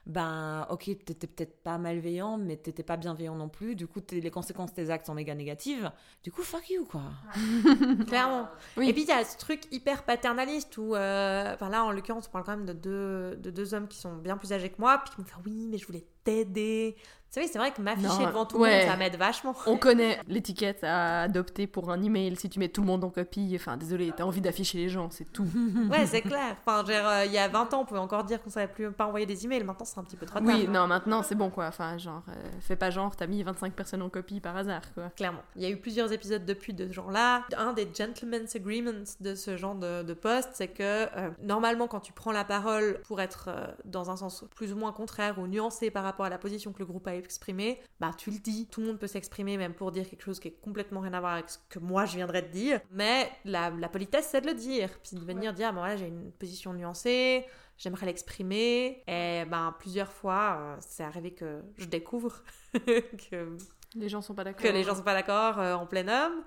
ben ok, t'étais peut-être pas malveillant, mais t'étais pas bienveillant non plus, du coup les conséquences de tes actes sont méga négatives, du coup fuck you quoi. Clairement. Oui. Et puis il y a ce truc hyper paternaliste où, euh, enfin là en l'occurrence, on parle quand même de deux, de deux hommes qui sont bien plus âgés que moi, puis qui me font oui, mais je voulais t'aider. Vous savez, c'est vrai que m'afficher devant tout le monde, ça m'aide vachement. On connaît l'étiquette à adopter pour un email si tu mets tout le monde en copie. Enfin, désolé, t'as envie d'afficher les gens, c'est tout. Ouais, c'est clair. Enfin, dire, euh, il y a 20 ans, on pouvait encore dire qu'on savait plus pas envoyer des emails. Maintenant, c'est un petit peu trop tard. Oui, non, maintenant c'est bon quoi. Enfin, genre, euh, fais pas genre, t'as mis 25 personnes en copie par hasard quoi. Clairement. Il y a eu plusieurs épisodes depuis de ce genre-là. Un des gentleman's agreements de ce genre de, de poste, c'est que euh, normalement, quand tu prends la parole pour être euh, dans un sens plus ou moins contraire ou nuancé par rapport à la position que le groupe a exprimée, bah tu le dis. Tout le monde peut s'exprimer, même pour dire quelque chose qui est complètement rien à voir avec ce que moi je viendrais de dire. Mais la, la politesse, c'est de le dire. Puis de venir dire, bah voilà, j'ai une position nuancée. J'aimerais l'exprimer. Et ben plusieurs fois, euh, c'est arrivé que je découvre que Les gens sont pas d'accord. que les gens sont pas d'accord euh, en plein homme.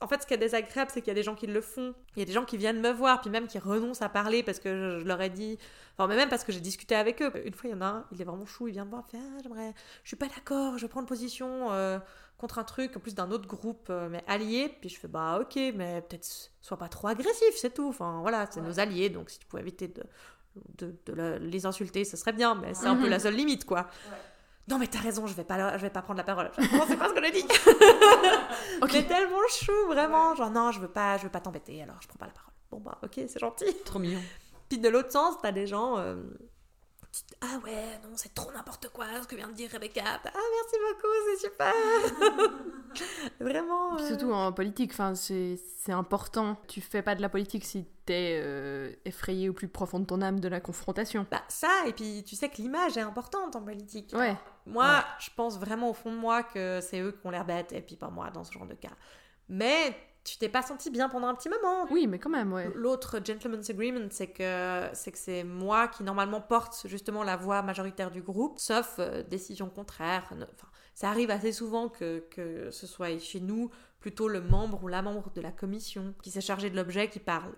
En fait, ce qui est désagréable, c'est qu'il y a des gens qui le font. Il y a des gens qui viennent me voir, puis même qui renoncent à parler parce que je, je leur ai dit. Enfin, mais même parce que j'ai discuté avec eux. Une fois, il y en a un, il est vraiment chou, il vient me voir, il fait Ah, j'aimerais. Je suis pas d'accord, je vais prendre position euh, contre un truc, en plus d'un autre groupe, euh, mais allié. Puis je fais Bah, ok, mais peut-être sois pas trop agressif, c'est tout. Enfin, voilà, c'est nos alliés, donc si tu pouvais éviter de, de, de le- les insulter, ce serait bien, mais c'est un peu la seule limite, quoi. Non mais t'as raison, je vais pas, je vais pas prendre la parole. Je comprends, c'est pas ce que j'ai dit. Ok. Mais tellement chou, vraiment. Genre non, je veux pas, je veux pas t'embêter, alors je prends pas la parole. Bon bah ok, c'est gentil. Trop mignon. Puis de l'autre sens, t'as des gens euh, ah ouais, non, c'est trop n'importe quoi ce que vient de dire Rebecca. Ah, merci beaucoup, c'est super. Vraiment. Euh. Surtout en politique, enfin, c'est important. Tu fais pas de la politique si t'es euh, effrayé au plus profond de ton âme de la confrontation. Bah, ça, et puis tu sais que l'image est importante en politique. Ouais. Moi, je pense vraiment au fond de moi que c'est eux qui ont l'air bêtes, et puis pas moi dans ce genre de cas. Mais tu t'es pas senti bien pendant un petit moment. Oui, mais quand même, ouais. L'autre gentleman's agreement, c'est que c'est que c'est moi qui normalement porte justement la voix majoritaire du groupe, sauf euh, décision contraire. Enfin, ça arrive assez souvent que, que ce soit chez nous plutôt le membre ou la membre de la commission qui s'est chargé de l'objet qui parle.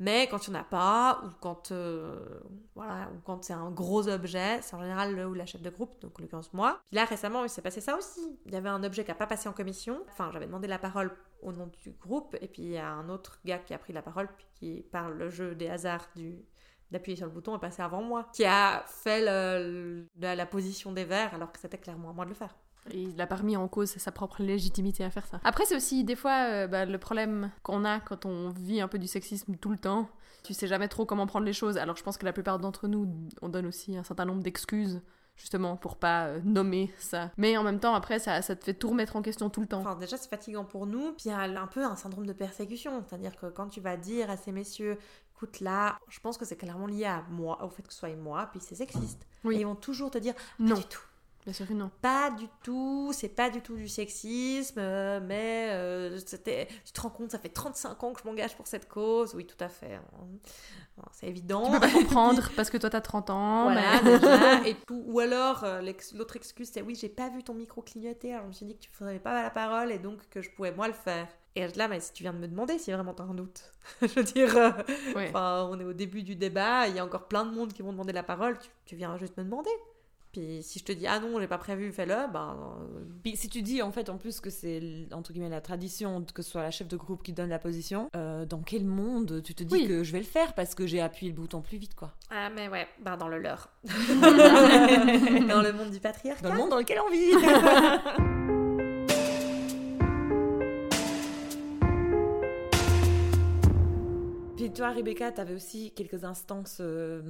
Mais quand il n'y en a pas, ou quand, euh, voilà, quand c'est un gros objet, c'est en général le ou la chef de groupe, donc en l'occurrence moi. Puis là, récemment, il s'est passé ça aussi. Il y avait un objet qui n'a pas passé en commission. Enfin, j'avais demandé la parole au nom du groupe, et puis il y a un autre gars qui a pris la parole, puis qui parle le jeu des hasards du d'appuyer sur le bouton et passer avant moi, qui a fait la position des verts alors que c'était clairement à moi de le faire. Il a pas remis en cause sa propre légitimité à faire ça. Après, c'est aussi des fois euh, bah, le problème qu'on a quand on vit un peu du sexisme tout le temps. Tu sais jamais trop comment prendre les choses. Alors je pense que la plupart d'entre nous, on donne aussi un certain nombre d'excuses justement pour pas euh, nommer ça. Mais en même temps, après, ça, ça te fait tout remettre en question tout le temps. Enfin, déjà, c'est fatigant pour nous. Puis il y a un peu un syndrome de persécution. C'est-à-dire que quand tu vas dire à ces messieurs, écoute là, je pense que c'est clairement lié à moi, au fait que ce soit moi, puis c'est sexiste. Oui. ils vont toujours te dire, non. du tout Bien sûr que non. Pas du tout, c'est pas du tout du sexisme, euh, mais euh, c'était, tu te rends compte, ça fait 35 ans que je m'engage pour cette cause. Oui, tout à fait. Hein. C'est évident. Tu peux pas comprendre parce que toi t'as 30 ans. Voilà, déjà. Et ou alors, euh, l'autre excuse, c'est oui, j'ai pas vu ton micro clignoter, alors je me suis dit que tu ferais pas la parole et donc que je pouvais moi le faire. Et là, mais si tu viens de me demander si vraiment t'as un doute, je veux dire, on est au début du débat, il y a encore plein de monde qui vont demander la parole, tu viens juste me demander. Puis si je te dis ah non, j'ai pas prévu, fais-le, ben. Euh, Puis si tu dis en fait en plus que c'est entre guillemets la tradition que ce soit la chef de groupe qui donne la position, euh, dans quel monde tu te dis que je vais le faire parce que j'ai appuyé le bouton plus vite quoi? Ah mais ouais, ben dans le leur. dans le monde du patriarcat. Dans le monde dans lequel on vit. toi, Rebecca, tu avais aussi quelques instances euh,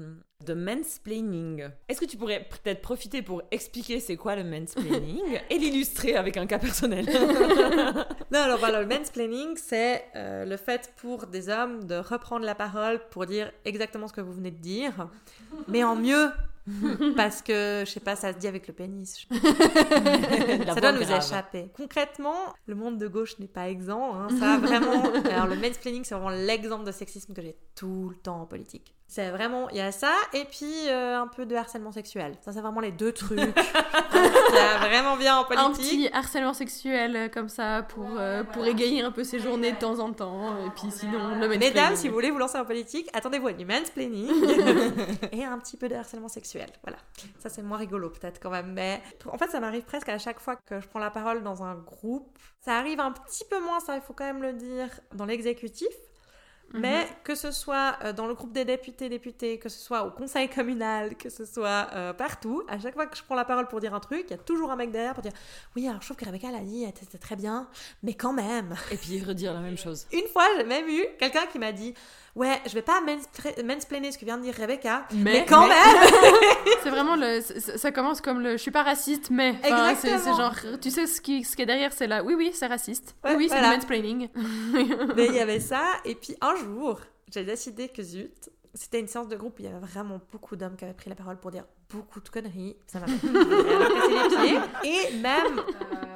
de mansplaining. Est-ce que tu pourrais peut-être profiter pour expliquer c'est quoi le mansplaining et l'illustrer avec un cas personnel? Non, alors voilà, le mansplaining, c'est euh, le fait pour des hommes de reprendre la parole pour dire exactement ce que vous venez de dire, mais en mieux Parce que, je sais pas, ça se dit avec le pénis. ça doit nous échapper. Concrètement, le monde de gauche n'est pas exempt. Hein. Ça, vraiment. Alors, le mansplaining, c'est vraiment l'exemple de sexisme que j'ai tout le temps en politique. C'est vraiment, il y a ça, et puis euh, un peu de harcèlement sexuel. Ça, c'est vraiment les deux trucs. c'est vraiment bien en politique. Un petit harcèlement sexuel euh, comme ça pour, euh, pour égayer un peu ses journées de temps en temps. Et puis sinon, le Mesdames, si vous voulez vous lancer en politique, attendez-vous à du mansplaining et un petit peu de harcèlement sexuel. Voilà. Ça, c'est moins rigolo peut-être quand même. Mais en fait, ça m'arrive presque à chaque fois que je prends la parole dans un groupe. Ça arrive un petit peu moins, ça, il faut quand même le dire, dans l'exécutif. Mais mhm. que ce soit euh, dans le groupe des députés, députés, que ce soit au conseil communal, que ce soit euh, partout, à chaque fois que je prends la parole pour dire un truc, il y a toujours un mec derrière pour dire Oui, alors je trouve que Rebecca l'a dit, c'était très bien, mais quand même. Et puis redire la même chose. Une fois, j'ai même eu quelqu'un qui m'a dit Ouais, je vais pas mansplainer ce que vient de dire Rebecca, mais, quand même C'est vraiment le. Ça commence comme le je suis pas raciste, mais. Exactement. C'est genre, tu sais ce qui, ce qui est derrière, c'est là, oui, oui, c'est raciste. oui, oui, c'est le mansplaining. mais il y avait ça, et puis un jour, j'ai décidé que zut, c'était une séance de groupe où il y avait vraiment beaucoup d'hommes qui avaient pris la parole pour dire beaucoup de conneries. Ça m'a fait les pieds. Et même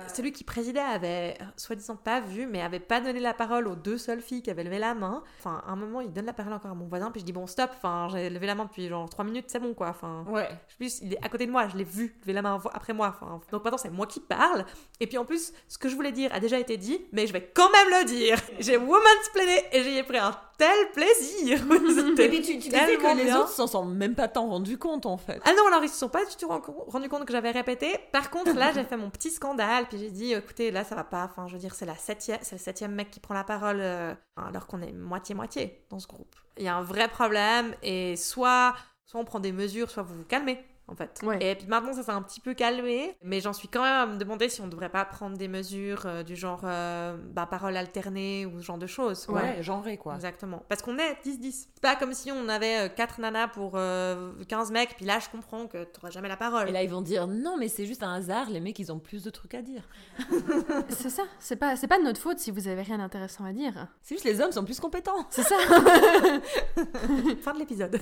celui qui présidait avait, soi-disant, pas vu, mais avait pas donné la parole aux deux seules filles qui avaient levé la main. Enfin, à un moment, il donne la parole encore à mon voisin, puis je dis bon, stop. Enfin, j'ai levé la main depuis genre trois minutes, c'est bon quoi. Enfin, ouais. Plus, il est à côté de moi, je l'ai vu lever la main après moi. Enfin, donc maintenant, c'est moi qui parle. Et puis en plus, ce que je voulais dire a déjà été dit, mais je vais quand même le dire. J'ai woman's plané et j'y ai pris un tel plaisir. et puis tu, tu disais que les autres s'en sont même pas tant rendus compte en fait. Ah non, alors ils se sont pas du tout rendu compte que j'avais répété. Par contre, là, j'ai fait mon petit scandale, j'ai dit, écoutez, là, ça va pas. Enfin, je veux dire, c'est la septième, c'est le septième mec qui prend la parole, euh, alors qu'on est moitié-moitié dans ce groupe. Il y a un vrai problème, et soit, soit on prend des mesures, soit vous vous calmez. En fait. Ouais. Et puis maintenant, ça s'est un petit peu calmé, mais j'en suis quand même à me demander si on devrait pas prendre des mesures euh, du genre euh, bah, parole alternée ou ce genre de choses. quoi. Ouais, genré quoi. Exactement. Parce qu'on est 10-10. C'est pas comme si on avait 4 nanas pour euh, 15 mecs, puis là, je comprends que t'auras jamais la parole. Et là, ils vont dire non, mais c'est juste un hasard, les mecs, ils ont plus de trucs à dire. C'est ça, c'est pas, c'est pas de notre faute si vous avez rien d'intéressant à dire. C'est juste les hommes sont plus compétents. C'est ça. Fin de l'épisode.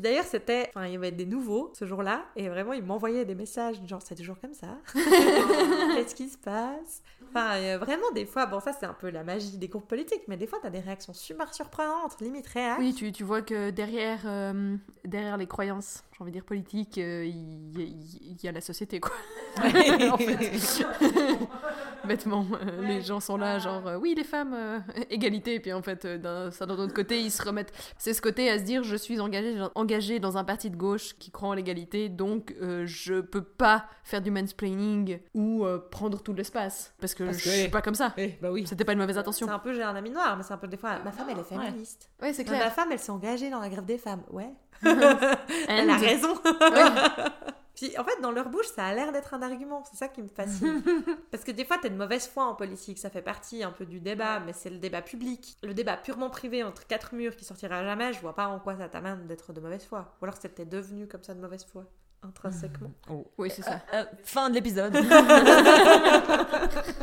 D'ailleurs, c'était. Enfin, il y avait des nouveaux ce jour-là, et vraiment, ils m'envoyaient des messages genre, c'est toujours comme ça. Qu'est-ce qui se passe? Enfin, euh, vraiment, des fois, bon, ça, c'est un peu la magie des groupes politiques, mais des fois, t'as des réactions super surprenantes, limite réelles. Oui, tu, tu vois que derrière, euh, derrière les croyances, j'ai envie de dire politiques, euh, il y, a la société, quoi. en fait. Bêtement, euh, les gens sont là, genre, euh, oui, les femmes, euh, égalité, et puis en fait, euh, d'un ça, d'un autre côté, ils se remettent. C'est ce côté à se dire, je suis engagé, engagé dans un parti de gauche qui croit en l'égalité, donc euh, je peux pas faire du mansplaining ou euh, prendre tout l'espace, parce que Parce je que- suis pas comme ça. Eh, bah oui. C'était pas une mauvaise intention. C'est un peu, j'ai un ami noir, mais c'est un peu des fois, ma femme, elle est féministe. Ouais, c'est Ma clair. femme, elle s'est engagée dans la grève des femmes. Ouais. Elle a raison. Ouais. Puis en fait, dans leur bouche, ça a l'air d'être un argument. C'est ça qui me fascine. Parce que des fois, t'es de mauvaise foi en politique. Ça fait partie un peu du débat, mais c'est le débat public. Le débat purement privé entre quatre murs qui sortira jamais, je vois pas en quoi ça t'amène d'être de mauvaise foi. Ou alors c'était devenu comme ça de mauvaise foi, intrinsèquement. Oui, c'est ça. Euh, fin de l'épisode.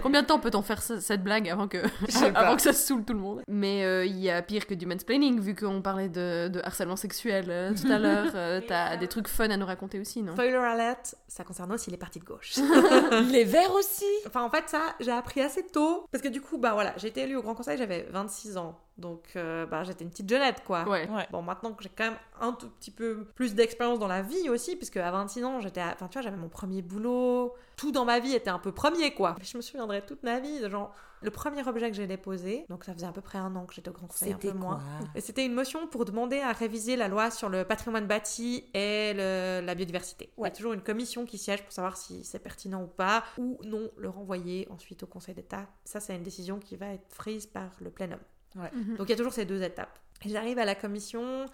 Combien de temps peut-on faire ce- cette blague avant que, avant que ça saoule tout le monde? Mais euh, il y a pire que du mansplaining, vu qu'on parlait de, de harcèlement sexuel euh, tout à l'heure. euh, T'as des trucs fun à nous raconter aussi, non? Spoiler alert, ça concerne aussi les partis de gauche. les verts aussi. Enfin, en fait, ça, j'ai appris assez tôt. Parce que du coup, bah voilà, j'ai été élue au Grand Conseil, j'avais 26 ans. Donc, euh, bah, j'étais une petite jeunette, quoi. Ouais. Ouais. Bon, maintenant que j'ai quand même un tout petit peu plus d'expérience dans la vie aussi, puisque à 26 ans, j'étais, à- enfin, tu vois, j'avais mon premier boulot. Tout dans ma vie était un peu premier, quoi. Je me souviendrai toute ma vie de genre, le premier objet que j'ai déposé, donc ça faisait à peu près un an que j'étais au Grand Conseil, un peu C'était moins. quoi? Et c'était une motion pour demander à réviser la loi sur le patrimoine bâti et le- la biodiversité. Il y a toujours une commission qui siège pour savoir si c'est pertinent ou pas, ou non le renvoyer ensuite au Conseil d'État. Ça, c'est une décision qui va être prise par le plénum. Mhm. Donc il y a toujours ces deux étapes. J'arrive à la commission,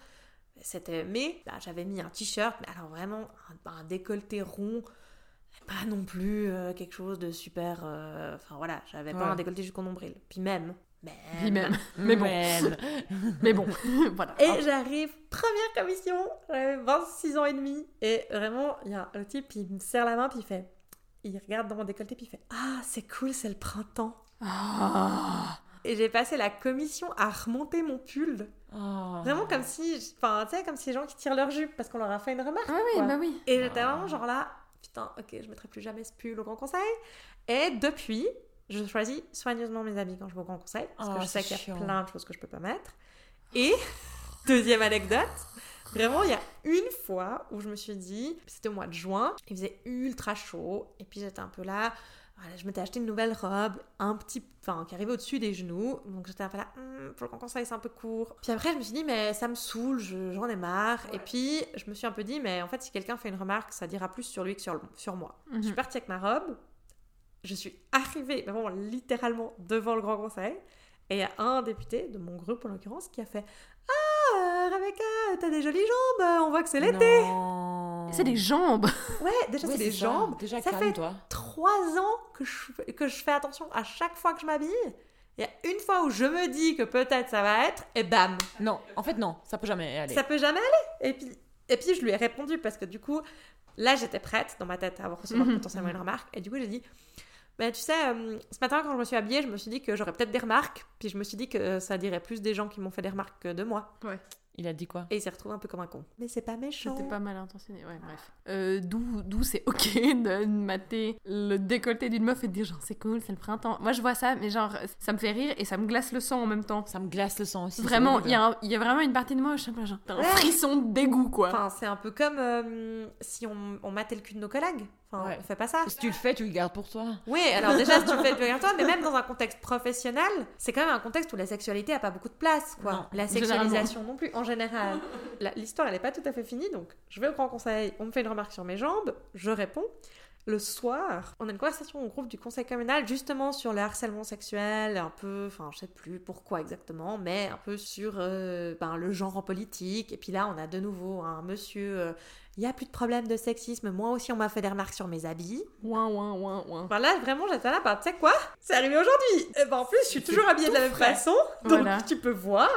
c'était mai, bah, j'avais mis un t-shirt, mais alors vraiment un, un décolleté rond, pas non plus euh, quelque chose de super. euh, Enfin voilà, j'avais pas un décolleté jusqu'au nombril. Puis même. même Puis même. Mais bon. Même. Mais bon, voilà. Et j'arrive, première commission, j'avais 26 ans et demi, et vraiment, il y a le type, il me serre la main, puis il fait. Il regarde dans mon décolleté, puis il fait Ah, c'est cool, c'est le printemps. Ah. Et j'ai passé la commission à remonter mon pull. Oh. Vraiment comme si, enfin, tu sais, comme si les gens qui tirent leur jupe parce qu'on leur a fait une remarque. Ah oui, quoi. bah oui. Et j'étais vraiment genre là, putain, ok, je mettrai plus jamais ce pull au Grand Conseil. Et depuis, je choisis soigneusement mes habits quand je vais au Grand Conseil, parce Oh, que je sais qu'il y a plein de choses que je peux pas mettre. Et deuxième anecdote, vraiment, il y a une fois où je me suis dit, c'était au mois de juin, il faisait ultra chaud, et puis j'étais un peu là. Voilà, je m'étais acheté une nouvelle robe, un petit, enfin, qui arrivait au-dessus des genoux. Donc j'étais un peu là, pour le grand conseil, c'est un peu court. Puis après, je me suis dit, mais ça me saoule, je- j'en ai marre. Et puis, je me suis un peu dit, mais en fait, si quelqu'un fait une remarque, ça dira plus sur lui que sur, le- sur moi. Je suis Mhm. partie avec ma robe, je suis arrivée, vraiment littéralement devant le grand conseil. Et il y a un député, de mon groupe en l'occurrence, qui a fait Ah, euh, Rebecca, t'as des jolies jambes, on voit que c'est l'été. Non. C'est des jambes. Ouais, déjà, Ouais, c'est les ça. jambes. Déjà, Ça fait trois ans que je, que je fais attention à chaque fois que je m'habille. Il y a une fois où je me dis que peut-être ça va être, et bam, Non, en fait, non, ça peut jamais aller. ça peut jamais aller. Et puis, et puis je lui ai répondu parce que du coup, là j'étais prête dans ma tête à recevoir Mhm. potentiellement une remarque. Et du coup, j'ai dit, mais tu sais, euh, ce matin quand je me suis habillée, je me suis dit que j'aurais peut-être des remarques. Puis je me suis dit que ça dirait plus des gens qui m'ont fait des remarques que de moi. Il a dit quoi Et il s'est retrouvé un peu comme un con. Mais c'est pas méchant. C'était pas mal intentionné, ouais, bref. Euh, D'où c'est ok de mater le décolleté d'une meuf et de dire genre c'est cool, c'est le printemps. Moi je vois ça, mais genre ça me fait rire et ça me glace le sang en même temps. Ça me glace le sang aussi. Vraiment, il y, a un- il y a vraiment une partie de moi, je sais pas, genre, t'as un Ouais. frisson de dégoût quoi. Enfin, c'est un peu comme euh, si on, on matait le cul de nos collègues. Enfin, Ouais. on fait pas ça. Si tu le fais, tu le gardes pour toi. Oui, alors déjà, si tu le fais, tu regardes toi, mais même dans un contexte professionnel, c'est quand même un contexte où la sexualité a pas beaucoup de place, quoi. Non, la sexualisation non plus, en général. L'histoire, elle est pas tout à fait finie, donc je vais au grand conseil, on me fait une remarque sur mes jambes, je réponds, le soir, on a une conversation au groupe du conseil communal justement sur le harcèlement sexuel, un peu, enfin je sais plus pourquoi exactement, mais un peu sur euh, ben, le genre en politique. Et puis là, on a de nouveau un monsieur, euh, il y a plus de problème de sexisme, moi aussi on m'a fait des remarques sur mes habits. Ouin, ouin, ouin, ouin. Voilà, vraiment j'étais là, bah tu sais quoi? C'est arrivé aujourd'hui. Et ben, en plus, je suis toujours habillée de la même façon, donc Voilà. tu peux voir.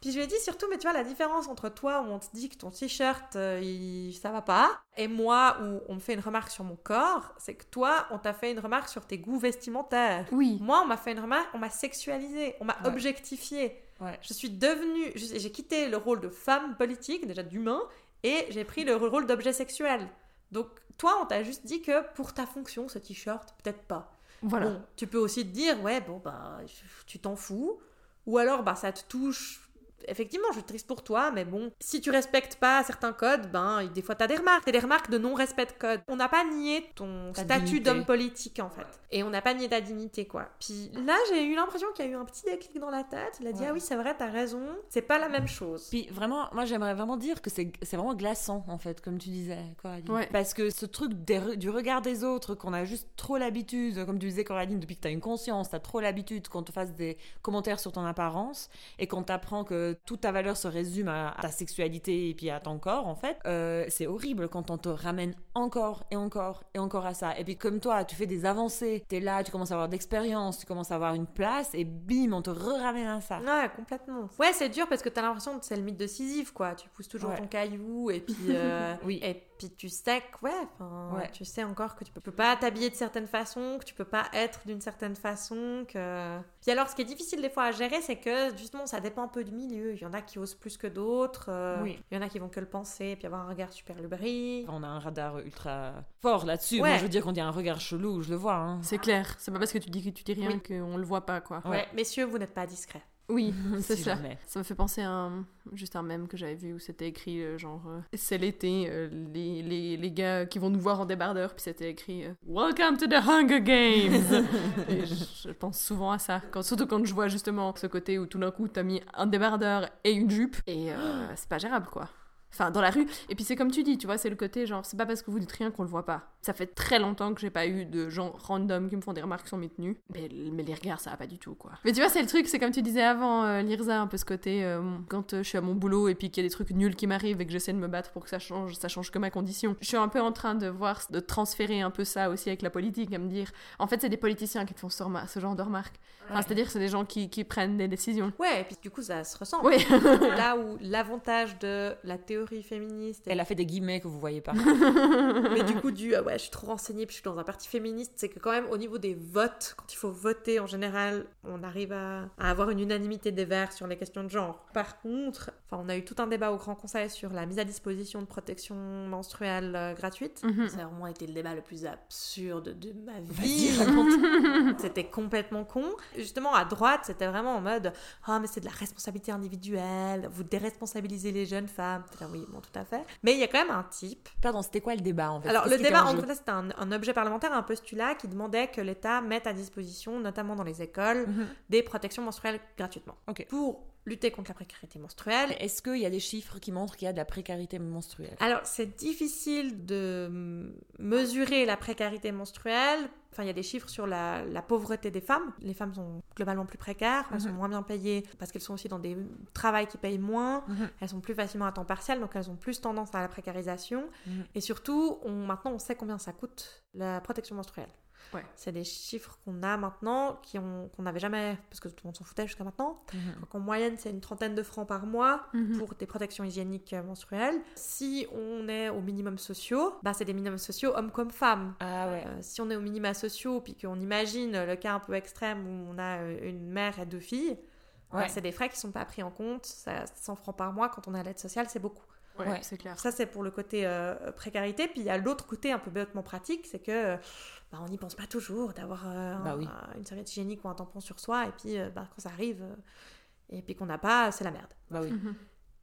Puis je lui ai dit surtout, mais tu vois, la différence entre toi où on te dit que ton t-shirt, euh, il- ça va pas, et moi où on me fait une remarque sur mon corps, c'est que toi, on t'a fait une remarque sur tes goûts vestimentaires. Oui. Moi, on m'a fait une remarque, on m'a sexualisé, on m'a Ouais. objectifié. Ouais. Je suis devenue, j'ai quitté le rôle de femme politique, déjà d'humain, et j'ai pris le rôle d'objet sexuel. Donc toi, on t'a juste dit que pour ta fonction, ce t-shirt, peut-être pas. Voilà. Bon, tu peux aussi te dire, ouais, bon, bah, tu t'en fous. Ou alors, bah, ça te touche. Effectivement, je suis triste pour toi, mais bon, si tu respectes pas certains codes, ben, des fois, t'as des remarques. T'as des remarques de non-respect de code. On n'a pas nié ton Ta statut d'homme politique, en fait. Et on n'a pas nié ta dignité, quoi. Puis là, j'ai eu l'impression qu'il y a eu un petit déclic dans la tête. Il a dit, Ouais. ah oui, c'est vrai, t'as raison. C'est pas la même chose. Puis vraiment, moi j'aimerais vraiment dire que c'est c'est vraiment glaçant en fait, comme tu disais, Coraline. Ouais. Parce que ce truc des du regard des autres, qu'on a juste trop l'habitude, comme tu disais Coraline, depuis que tu as une conscience, tu as trop l'habitude qu'on te fasse des commentaires sur ton apparence et qu'on t'apprend que toute ta valeur se résume à, à ta sexualité et puis à ton corps en fait. Euh, c'est horrible quand on te ramène encore et encore et encore à ça. Et puis comme toi, tu fais des avancées, tu es là, tu commences à avoir d'expérience, tu commences à avoir une place et bim, on te re-ramène à ça. Ouais, complètement. Ouais, c'est dur parce que t'as l'impression que c'est le mythe de Sisyphe, quoi. Tu pousses toujours Ouais. ton caillou et puis, euh, Oui. et puis tu sais que, ouais, tu sais encore que tu peux, peux pas t'habiller de certaines façons, que tu peux pas être d'une certaine façon, que... Puis alors, ce qui est difficile des fois à gérer, c'est que, justement, ça dépend un peu du milieu. Il y en a qui osent plus que d'autres, euh, Oui. il y en a qui vont que le penser, puis avoir un regard super lubri. On a un radar ultra fort là-dessus. Ouais. Moi, je veux dire qu'on dit un regard chelou, je le vois. Hein. C'est clair. C'est pas parce que tu dis que tu dis rien Oui. qu'on le voit pas, quoi. Ouais. Ouais, messieurs, vous n'êtes pas discrets. Oui, c'est Si ça. jamais. Ça me fait penser à un, juste un mème que j'avais vu où c'était écrit euh, genre euh, c'est l'été, euh, les, les, les gars qui vont nous voir en débardeur, puis c'était écrit Welcome to the Hunger Games. et je, je pense souvent à ça, quand, surtout quand je vois justement ce côté où tout d'un coup t'as mis un débardeur et une jupe et c'est pas gérable quoi. Enfin, dans la rue. Et puis c'est comme tu dis, tu vois, c'est le côté genre, c'est pas parce que vous dites rien qu'on le voit pas. Ça fait très longtemps que j'ai pas eu de gens random qui me font des remarques sur mes tenues. Mais, mais les regards, ça va pas du tout, quoi. Mais tu vois, c'est le truc, c'est comme tu disais avant, euh, Lirza, un peu ce côté, euh, quand euh, je suis à mon boulot et puis qu'il y a des trucs nuls qui m'arrivent et que j'essaie de me battre pour que ça change, ça change que ma condition. Je suis un peu en train de voir, de transférer un peu ça aussi avec la politique, à me dire, en fait, c'est des politiciens qui te font ce, ce genre de remarques. Enfin, c'est-à-dire, c'est des gens qui, qui prennent des décisions. Ouais, et puis du coup, ça se ressemble. Oui. Là où l'avantage de la théorie féministe Elle a fait des guillemets que vous voyez pas. mais du coup, du ah ouais, je suis trop renseignée, puis je suis dans un parti féministe, c'est que quand même au niveau des votes, quand il faut voter en général, on arrive à, à avoir une unanimité des verts sur les questions de genre. Par contre, enfin, on a eu tout un débat au Grand Conseil sur la mise à disposition de protection menstruelle euh, gratuite. Mhm. Ça a vraiment été le débat le plus absurde de ma vie. C'était complètement con. Justement, à droite, c'était vraiment en mode Ah, mais c'est de la responsabilité individuelle, vous déresponsabilisez les jeunes femmes. Là, oui, bon, tout à fait. Mais il y a quand même un type Pardon, c'était quoi le débat en fait? Alors, Qu'est-ce le débat, en tout cas, c'était un, un objet parlementaire, un postulat qui demandait que l'État mette à disposition, notamment dans les écoles, Mhm. des protections menstruelles gratuitement. Ok. Pour lutter contre la précarité menstruelle. Est-ce qu'il y a des chiffres qui montrent qu'il y a de la précarité menstruelle? Alors, c'est difficile de mesurer la précarité menstruelle. Enfin, il y a des chiffres sur la, la pauvreté des femmes. Les femmes sont globalement plus précaires, elles sont Mhm. moins bien payées parce qu'elles sont aussi dans des travails qui payent moins. Mhm. Elles sont plus facilement à temps partiel, donc elles ont plus tendance à la précarisation. Mhm. Et surtout, on, maintenant, on sait combien ça coûte la protection menstruelle. Ouais. C'est des chiffres qu'on a maintenant, qui ont- qu'on n'avait jamais, parce que tout le monde s'en foutait jusqu'à maintenant. Donc en moyenne, c'est une trentaine de francs par mois Mhm. pour des protections hygiéniques euh, menstruelles. Si on est au minimum sociaux, bah, c'est des minimums sociaux hommes comme femmes. Ah ouais. Euh, si on est au minima sociaux, puis qu'on imagine le cas un peu extrême où on a euh, une mère et deux filles, bah, c'est des frais qui sont pas pris en compte. Ça, 100 francs par mois, quand on a l'aide sociale, c'est beaucoup. Ouais, Ouais. c'est clair. Ça, c'est pour le côté euh, précarité. Puis il y a l'autre côté un peu bêtement pratique, c'est que euh, bah, on n'y pense pas toujours d'avoir euh, un- Bah oui. une serviette hygiénique ou un tampon sur soi. Et puis euh, bah, quand ça arrive euh, et puis qu'on n'a pas, c'est la merde. Bah oui. Mhm.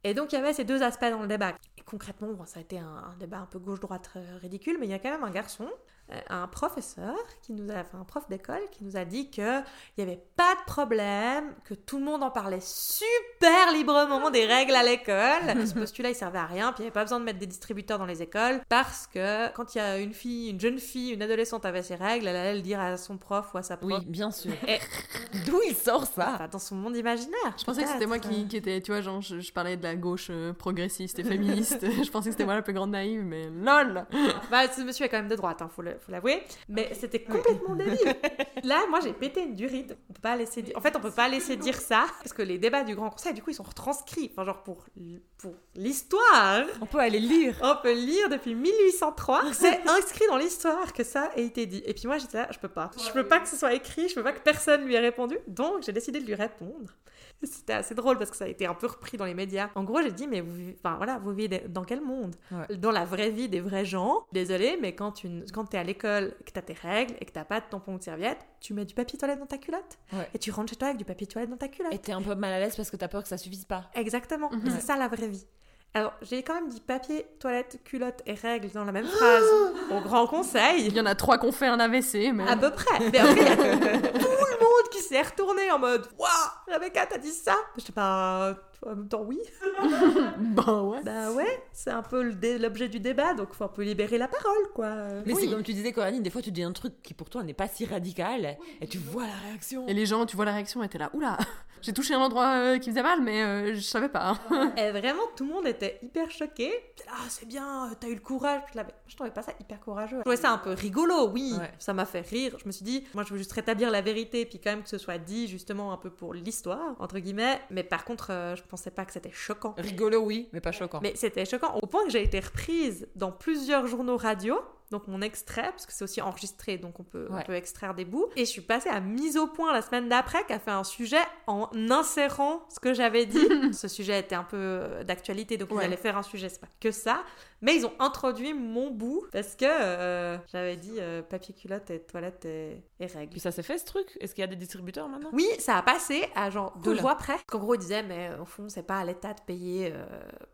Et donc il y avait ces deux aspects dans le débat. Et concrètement, bon, ça a été un, un débat un peu gauche-droite ridicule, mais il y a quand même un garçon euh, un professeur qui nous a, enfin un prof d'école qui nous a dit que il n'y avait pas de problème, que tout le monde en parlait super librement des règles à l'école. Ce postulat il servait à rien, puis il n'y avait pas besoin de mettre des distributeurs dans les écoles parce que quand il y a une fille, une jeune fille, une adolescente avait ses règles, elle allait le dire à son prof ou à sa prof. Oui, bien sûr. Et- D'où il sort ça Enfin, dans son monde imaginaire. Je pensais que c'était moi qui, qui était, tu vois, genre, je, je parlais de la gauche euh, progressiste et féministe. je pensais que c'était moi la plus grande naïve, mais lol Bah, ce monsieur est quand même de droite, hein, faut le- faut l'avouer. Mais c'était complètement débile. Là, moi, j'ai pété une durite. On peut pas laisser dire... En fait, on peut pas laisser dire ça parce que les débats du Grand Conseil, du coup, ils sont retranscrits. Enfin, genre pour, pour l'histoire. On peut aller lire. On peut lire depuis 1803. C'est inscrit dans l'histoire que ça a été dit. Et puis moi, j'étais là, je peux pas. Je peux pas que ce soit écrit, je peux pas que personne lui ait répondu. Donc, j'ai décidé de lui répondre. C'était assez drôle parce que ça a été un peu repris dans les médias. En gros, j'ai dit, mais vous, enfin, voilà, vous vivez dans quel monde? Ouais. Dans la vraie vie des vrais gens. Désolé, mais quand tu quand es à l'école, que tu as tes règles et que t'as pas de tampon ou de serviette, tu mets du papier toilette dans ta culotte. Ouais. Et tu rentres chez toi avec du papier toilette dans ta culotte. Et t'es un peu mal à l'aise parce que t'as peur que ça suffise pas. Exactement. Et C'est ça la vraie vie. Alors, j'ai quand même dit papier, toilette, culotte et règles dans la même phrase au Grand Conseil. Il y en a trois qu'on fait un AVC, mais. À peu près. Mais après, il y a tout retourné en mode Waouh, Rebecca, t'as dit ça? Je sais pas. En même temps, oui. Bah ouais. Bah ouais, c'est un peu l'objet du débat, donc faut un peu libérer la parole, quoi. Mais Oui. c'est comme tu disais, Coraline, des fois tu dis un truc qui pour toi n'est pas si radical et tu vois la réaction. Et les gens, tu vois la réaction, étaient là, oula, j'ai touché un endroit euh, qui faisait mal, mais euh, je savais pas. Et vraiment, tout le monde était hyper choqué. Ah, c'est bien, euh, t'as eu le courage. Je, l'avais- je trouvais pas ça hyper courageux. Je trouvais ça un peu rigolo, oui. Ouais. Ça m'a fait rire. Je me suis dit, moi, je veux juste rétablir la vérité, puis quand même que ce soit dit, justement, un peu pour l'histoire, entre guillemets. Mais par contre, je pensais pas que c'était choquant. Rigolo, oui, mais pas choquant. Mais c'était choquant au point que j'ai été reprise dans plusieurs journaux radio. Donc mon extrait, parce que c'est aussi enregistré, donc on peut, on peut extraire des bouts. Et je suis passée à mise au point la semaine d'après, qui a fait un sujet en insérant ce que j'avais dit. ce sujet était un peu euh, d'actualité, donc ils Ouais. allaient faire un sujet, c'est pas que ça. Mais ils ont introduit mon bout, parce que euh, j'avais dit euh, papier culotte et toilette et, et règles. Puis ça s'est fait ce truc? Est-ce qu'il y a des distributeurs maintenant? Oui, ça a passé à genre deux voix près. Qu'en gros, ils disaient, mais euh, au fond, c'est pas à l'État de payer euh,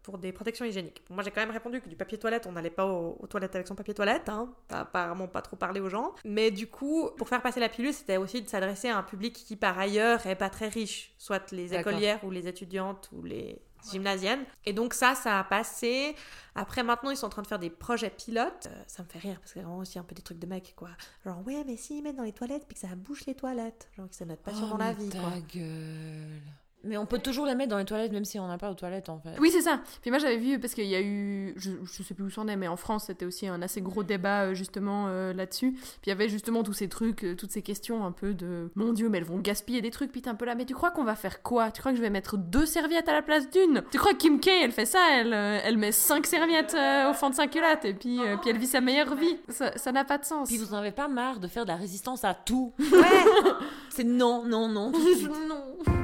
pour des protections hygiéniques. Moi, j'ai quand même répondu que du papier toilette, on n'allait pas aux, aux toilettes avec son papier toilette. Hein. Apparemment pas trop parlé aux gens. Mais du coup, pour faire passer la pilule, c'était aussi de s'adresser à un public qui, par ailleurs, est pas très riche. Soit les écolières ou les étudiantes ou les gymnasiennes. Et donc ça, ça a passé. Après, maintenant, ils sont en train de faire des projets pilotes. Euh, ça me fait rire parce que vraiment aussi un peu des trucs de mecs, quoi. Genre, ouais, mais s'ils mettent dans les toilettes puis que ça bouche les toilettes. Genre, que c'est notre passion Oh, dans la vie, ta quoi. gueule. Mais on peut toujours la mettre dans les toilettes même si on n'a pas aux toilettes en fait. Oui, c'est ça. Puis moi, j'avais vu, parce qu'il y a eu, je, je sais plus où c'en est, mais en France, c'était aussi un assez gros débat euh, justement euh, là-dessus. Puis il y avait justement tous ces trucs, euh, toutes ces questions un peu de mon Dieu, mais elles vont gaspiller des trucs, puis t'es un peu là. Mais tu crois qu'on va faire quoi? Tu crois que je vais mettre deux serviettes à la place d'une? Tu crois que Kim K, elle fait ça? Elle, elle met cinq serviettes euh, au fond de sa culotte, et puis, euh, puis elle vit sa meilleure vie. Ça ça n'a pas de sens. Puis vous en avez pas marre de faire de la résistance à tout? Ouais, C'est non, non, non. tout de suite. non.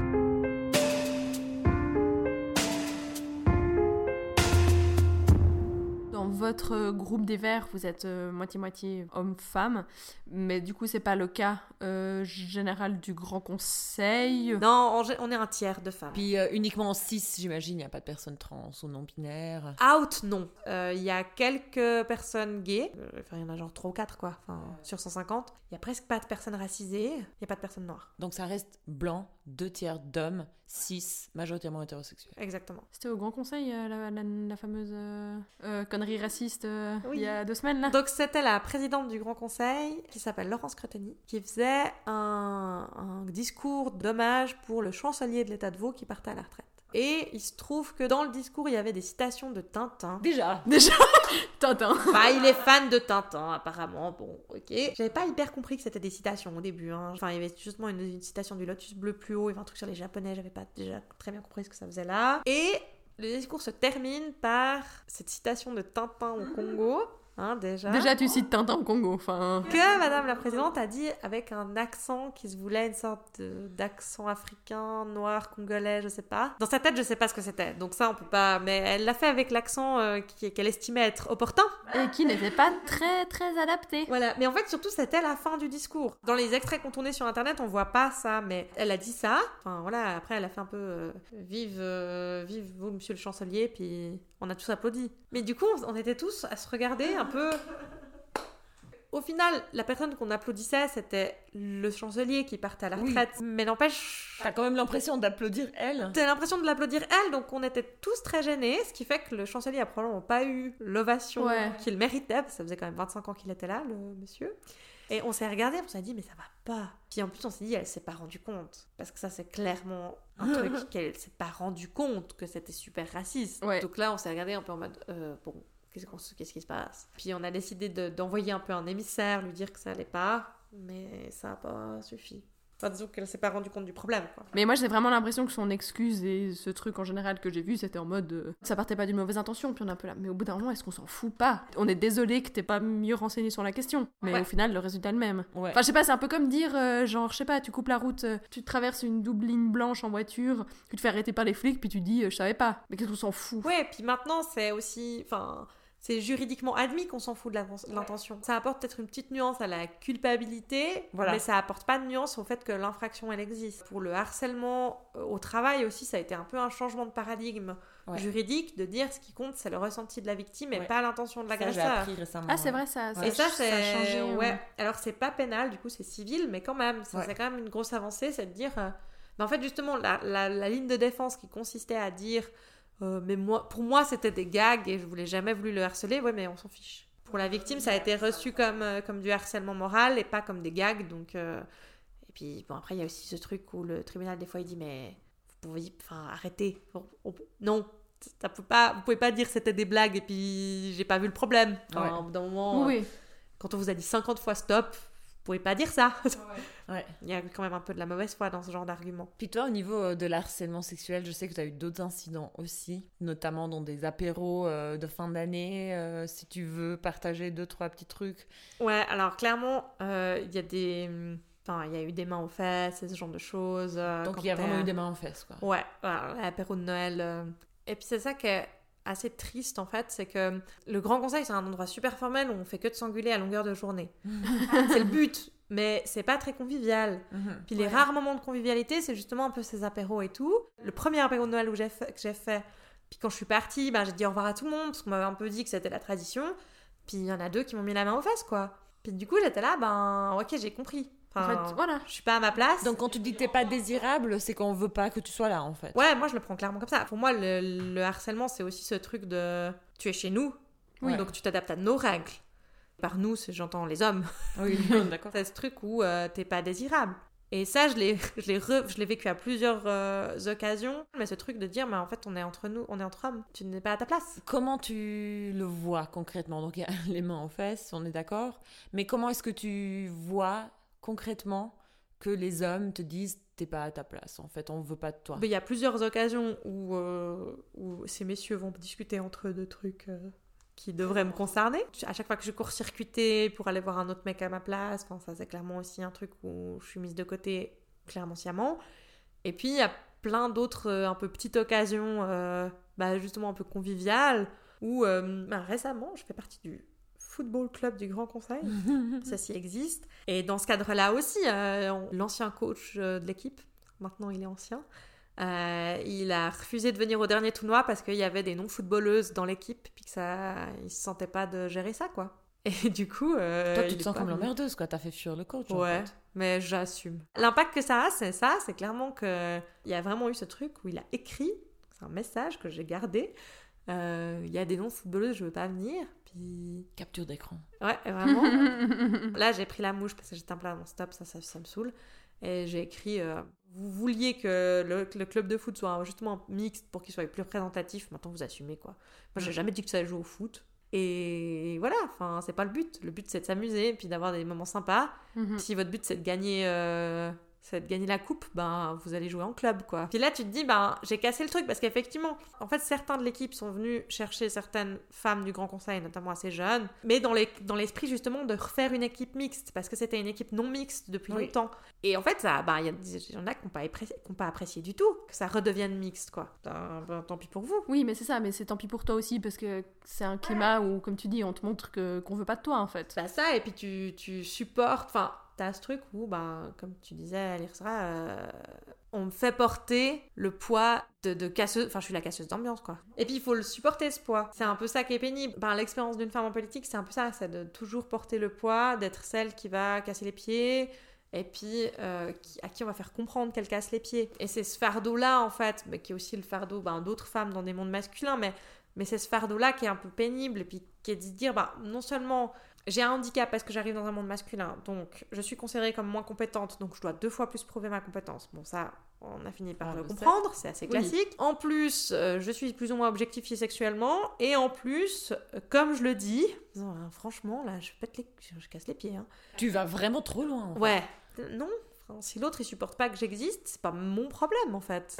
Votre euh, groupe des Verts, vous êtes euh, moitié-moitié homme-femme, mais du coup, c'est pas le cas euh, général du Grand Conseil? non, on, on est un tiers de femmes. Puis euh, uniquement en 6, j'imagine, il n'y a pas de personnes trans ou non binaires? Out, non. Euh, Il y a quelques personnes gays. Enfin, il y en a genre 3 ou 4, quoi. Enfin, sur 150. Il y a presque pas de personnes racisées. Il n'y a pas de personnes noires. Donc ça reste blanc, deux tiers d'hommes, 6 majoritairement hétérosexuels. Exactement. C'était au Grand Conseil, euh, la, la- la fameuse euh, euh, connerie raciste euh, Oui. il y a deux semaines, là Donc, c'était la présidente du Grand Conseil, qui s'appelle Laurence Creteny, qui faisait un, un discours d'hommage pour le chancelier de l'État de Vaud qui partait à la retraite. Et il se trouve que dans le discours, il y avait des citations de Tintin. Déjà Déjà Tintin Bah, il est fan de Tintin, apparemment. Bon, ok. J'avais pas hyper compris que c'était des citations au début. hein. Enfin, il y avait justement une, une citation du Lotus bleu plus haut, il y avait un truc sur les Japonais, j'avais pas déjà très bien compris ce que ça faisait là. Et le discours se termine par cette citation de Tintin au Congo, hein, déjà. Déjà, tu cites Tintin au Congo, enfin... Que Madame la Présidente a dit avec un accent qui se voulait une sorte d'accent africain, noir, congolais, je sais pas. Dans sa tête, je sais pas ce que c'était. Donc ça, on peut pas. Mais elle l'a fait avec l'accent euh, qu'elle estimait être opportun. Et qui n'était pas très, très adapté. Voilà, mais en fait, surtout, c'était la fin du discours. Dans les extraits qu'on tournait sur internet, on voit pas ça, mais elle a dit ça. Enfin, voilà, après, elle a fait un peu euh, vive, euh, vive vous, monsieur le chancelier, puis on a tous applaudi. Mais du coup, on, était tous à se regarder un peu. au final, la personne qu'on applaudissait, c'était le chancelier qui partait à la retraite. Mais n'empêche. T'as quand même l'impression d'applaudir elle. T'as l'impression de l'applaudir elle, donc on était tous très gênés, ce qui fait que le chancelier a probablement pas eu l'ovation Ouais. qu'il méritait, parce que ça faisait quand même 25 ans qu'il était là, le monsieur. Et on s'est regardé, on s'est dit, mais ça va pas. Puis en plus, on s'est dit, elle s'est pas rendue compte. Parce que ça, c'est clairement un truc qu'elle s'est pas rendue compte que c'était super raciste. Ouais. Donc là, on s'est regardé un peu en mode, euh, bon, qu'est-ce, qu'on- qu'est-ce qui se passe? Puis on a décidé de- d'envoyer un peu un émissaire, lui dire que ça allait pas, mais ça a pas suffi. Enfin, disons qu'elle s'est pas rendue compte du problème, quoi. Mais moi, j'ai vraiment l'impression que son excuse et ce truc en général que j'ai vu, c'était en mode. euh, ça partait pas d'une mauvaise intention, puis on est un peu là. Mais au bout d'un moment, est-ce qu'on s'en fout pas? On est désolé que t'es pas mieux renseigné sur la question. Mais Ouais. au final, le résultat est le même. Ouais. Enfin, je sais pas, c'est un peu comme dire, euh, genre, je sais pas, tu coupes la route, euh, tu traverses une double ligne blanche en voiture, tu te fais arrêter par les flics, puis tu dis, euh, je savais pas. Mais qu'est-ce qu'on s'en fout? Ouais, puis maintenant, c'est aussi. Enfin. C'est juridiquement admis qu'on s'en fout de l'inten- l'intention. Ça apporte peut-être une petite nuance à la culpabilité, Voilà. mais ça apporte pas de nuance au fait que l'infraction elle existe. Pour le harcèlement euh, au travail aussi, ça a été un peu un changement de paradigme Ouais. juridique de dire ce qui compte c'est le ressenti de la victime et Ouais. pas l'intention de l'agresseur. Ah, c'est vrai, ça. ça Et ça, ça a changé. ouais. Alors, c'est pas pénal, du coup, c'est civil, mais quand même, ça, Ouais. c'est quand même une grosse avancée, c'est de dire. euh, mais en fait, justement, la, la- la ligne de défense qui consistait à dire. Euh, mais moi, pour moi, c'était des gags et je voulais jamais voulu le harceler, ouais, mais on s'en fiche. Pour la victime, ça a été reçu comme, euh, comme du harcèlement moral et pas comme des gags, donc. euh, Et puis, bon, après, il y a aussi ce truc où le tribunal, des fois, il dit, mais. Vous pouvez. Enfin, arrêtez. On- on- non. Ça peut pas, vous pouvez pas dire c'était des blagues et puis j'ai pas vu le problème. Enfin, Ouais. d'un moment, Oui, quand on vous a dit 50 fois stop, pouvez pas dire ça. Ouais. Il y a quand même un peu de la mauvaise foi dans ce genre d'argument. Puis toi, au niveau euh, de l'harcèlement sexuel, je sais que tu as eu d'autres incidents aussi, notamment dans des apéros euh, de fin d'année. euh, si tu veux partager deux, trois petits trucs. Ouais, alors clairement, euh, il y a des. Enfin, il y a eu des mains aux fesses et ce genre de choses. Donc il y a vraiment eu des mains en fesses, quoi. Ouais, l'apéro de Noël. Et puis c'est ça qui est assez triste en fait, c'est que le Grand Conseil c'est un endroit super formel où on fait que de s'engueuler à longueur de journée. c'est le but, mais c'est pas très convivial. Mhm. Puis les Ouais. rares moments de convivialité, c'est justement un peu ces apéros et tout. Le premier apéro de Noël où j'ai fait, que j'ai fait, puis quand je suis partie, ben, j'ai dit au revoir à tout le monde, parce qu'on m'avait un peu dit que c'était la tradition. Puis il y en a deux qui m'ont mis la main aux fesses, quoi. Puis du coup, j'étais là, ben, ok, j'ai compris. En fait, voilà. je suis pas à ma place. Donc quand tu dis que t'es pas désirable, c'est qu'on veut pas que tu sois là, en fait. Ouais, moi je le prends clairement comme ça. Pour moi, le, le harcèlement, c'est aussi ce truc de tu es chez nous, donc tu t'adaptes à nos règles. Par nous, j'entends les hommes. Oui, d'accord. C'est ce truc où euh, t'es pas désirable. Et ça, je l'ai, je l'ai, re- je l'ai vécu à plusieurs euh, occasions. Mais ce truc de dire, mais en fait, on est entre nous, on est entre hommes. Tu n'es pas à ta place. Comment tu le vois concrètement? Donc il y a les mains en fesses, on est d'accord. Mais comment est-ce que tu vois concrètement que les hommes te disent t'es pas à ta place En fait, on veut pas de toi. Mais il y a plusieurs occasions où, euh, ces messieurs vont discuter entre eux de trucs euh, qui devraient me concerner. À chaque fois que je court-circuiter pour aller voir un autre mec à ma place, ça c'est clairement aussi un truc où je suis mise de côté clairement sciemment. Et puis il y a plein d'autres euh, un peu petites occasions, bah, justement un peu conviviales, où bah, récemment je fais partie du football club du Grand Conseil ça s'y existe. Et dans ce cadre-là aussi, euh, l'ancien coach euh, de l'équipe, maintenant il est ancien, euh, il a refusé de venir au dernier tournoi parce qu'il y avait des non-footballeuses dans l'équipe, puis que ça, il se sentait pas de gérer ça, quoi. Et du coup, euh, Toi, tu te sens comme l'emmerdeuse, quoi. T'as fait fuir le coach. en Ouais, fait. mais j'assume. L'impact que ça a, c'est ça, c'est clairement que il y a vraiment eu ce truc où il a écrit, c'est un message que j'ai gardé. euh, Il y a des non-footballeuses, je veux pas venir. Capture d'écran. ouais, vraiment. Là, j'ai pris la mouche parce que j'étais un peu non, stop, ça, ça, ça me saoule. Et j'ai écrit euh, Vous vouliez que le, que le club de foot soit justement mixte pour qu'il soit plus représentatif, maintenant vous assumez quoi. Moi, j'ai jamais dit que ça joue au foot. Et voilà, enfin, c'est pas le but. Le but, c'est de s'amuser, puis d'avoir des moments sympas. Mhm. Si votre but, c'est de gagner. euh, c'est de gagner la coupe, ben vous allez jouer en club quoi. Puis là tu te dis ben j'ai cassé le truc parce qu'effectivement en fait certains de l'équipe sont venus chercher certaines femmes du Grand Conseil notamment assez jeunes, mais dans les dans l'esprit justement de refaire une équipe mixte parce que c'était une équipe non mixte depuis Oui. longtemps. Et en fait ça ben il y, en a qui n'ont pas, pas apprécié du tout que ça redevienne mixte quoi. Ben, ben, tant pis pour vous. Oui, mais c'est ça, mais c'est tant pis pour toi aussi, parce que c'est un climat où, comme tu dis, on te montre que qu'on veut pas de toi, en fait. Bah ça, et puis tu, tu supportes, enfin, t'as ce truc où, ben, comme tu disais, euh, on me fait porter le poids de, de casseuse. Enfin, je suis la casseuse d'ambiance, quoi. Et puis, il faut le supporter, ce poids. C'est un peu ça qui est pénible. Ben, l'expérience d'une femme en politique, c'est un peu ça. C'est de toujours porter le poids, d'être celle qui va casser les pieds. Et puis, euh, à qui on va faire comprendre qu'elle casse les pieds. Et c'est ce fardeau-là, en fait, mais qui est aussi le fardeau ben, d'autres femmes dans des mondes masculins, mais, mais c'est ce fardeau-là qui est un peu pénible, et puis qui est de se dire, bah, non seulement j'ai un handicap parce que j'arrive dans un monde masculin, donc je suis considérée comme moins compétente, donc je dois deux fois plus prouver ma compétence. Bon, ça, on a fini par On le comprendre, c'est assez Oui. classique. En plus, euh, je suis plus ou moins objectifiée sexuellement, et en plus, euh, comme je le dis, non, hein, franchement, là, je pète les... je, je casse les pieds. hein. Tu vas vraiment trop loin. en fait. Ouais, non. Enfin, si l'autre il supporte pas que j'existe, c'est pas mon problème en fait.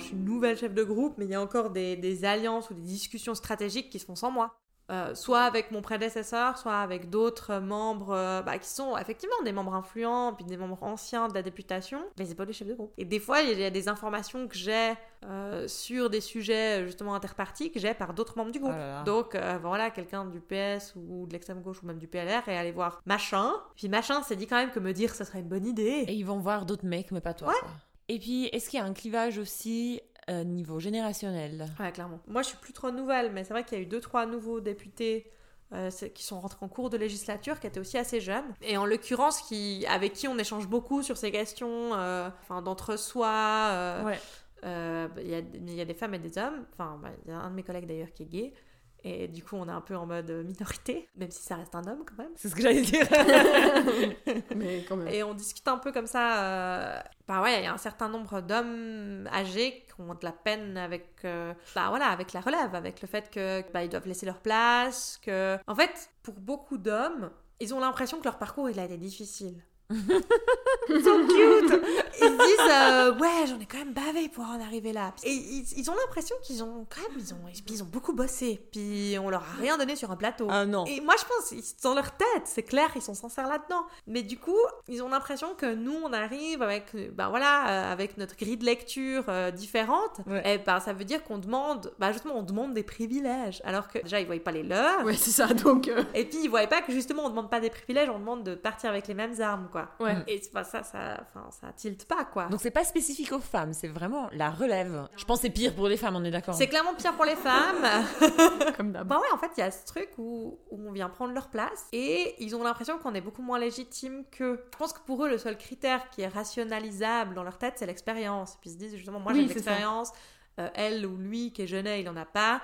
Je suis une nouvelle chef de groupe, mais il y a encore des, des alliances ou des discussions stratégiques qui se font sans moi. Euh, soit avec mon prédécesseur, soit avec d'autres membres euh, bah, qui sont effectivement des membres influents, puis des membres anciens de la députation, mais c'est pas des chefs de groupe. Et des fois, il y a des informations que j'ai euh, sur des sujets justement interpartis que j'ai par d'autres membres du groupe. Oh là là. Donc voilà, quelqu'un du PS ou de l'extrême gauche ou même du PLR est allé voir machin, puis machin s'est dit quand même que me dire ça serait une bonne idée. Et ils vont voir d'autres mecs, mais pas toi. quoi. Et puis, est-ce qu'il y a un clivage aussi euh, niveau générationnel? Ouais, clairement. Moi, je suis plus trop nouvelle, mais c'est vrai qu'il y a eu deux, trois nouveaux députés euh, qui sont rentrés en cours de législature, qui étaient aussi assez jeunes. Et en l'occurrence, qui, avec qui on échange beaucoup sur ces questions euh, enfin, d'entre-soi. euh, Ouais. Il y, a, il y a des femmes et des hommes. Enfin, bah, il y a un de mes collègues d'ailleurs qui est gay. Et du coup, on est un peu en mode minorité, même si ça reste un homme quand même. C'est ce que j'allais dire. Mais quand même. Et on discute un peu comme ça. euh, Bah ouais, il y a un certain nombre d'hommes âgés qui ont de la peine avec, euh, bah voilà, avec la relève, avec le fait que bah, ils doivent laisser leur place, que, en fait, pour beaucoup d'hommes, ils ont l'impression que leur parcours il a été difficile. Sont cute. Disent euh, ouais j'en ai quand même bavé pour en arriver là. Et ils, ils ont l'impression qu'ils ont quand même ils ont ils ont beaucoup bossé. Puis on leur a rien donné sur un plateau. ah non. Et moi, je pense, ils- dans leur tête, c'est clair, ils sont sincères là-dedans. Mais du coup, ils ont l'impression que nous, on arrive avec, ben voilà, euh, avec notre grille de lecture euh, différente. Ouais. Et ben, ça veut dire qu'on demande, bah justement, on demande des privilèges. Alors que déjà, ils voyaient pas les leurs. Ouais, c'est ça, donc. euh, Et puis, ils voyaient pas que justement, on demande pas des privilèges, on demande de partir avec les mêmes armes, quoi. Ouais. Mm. Et c'est pas ça, ça, enfin, ça tilte pas, quoi. Donc c'est pas spécifique aux femmes, c'est vraiment la relève. Je pense que c'est pire pour les femmes, on est d'accord c'est clairement pire pour les femmes. Comme d'hab. Bah ouais, en fait, il y a ce truc où, où on vient prendre leur place et ils ont l'impression qu'on est beaucoup moins légitime qu'eux. Je pense que pour eux, le seul critère qui est rationalisable dans leur tête, c'est l'expérience. Puis ils se disent justement, moi Oui, j'ai l'expérience, euh, elle ou lui qui est jeunet, il en a pas.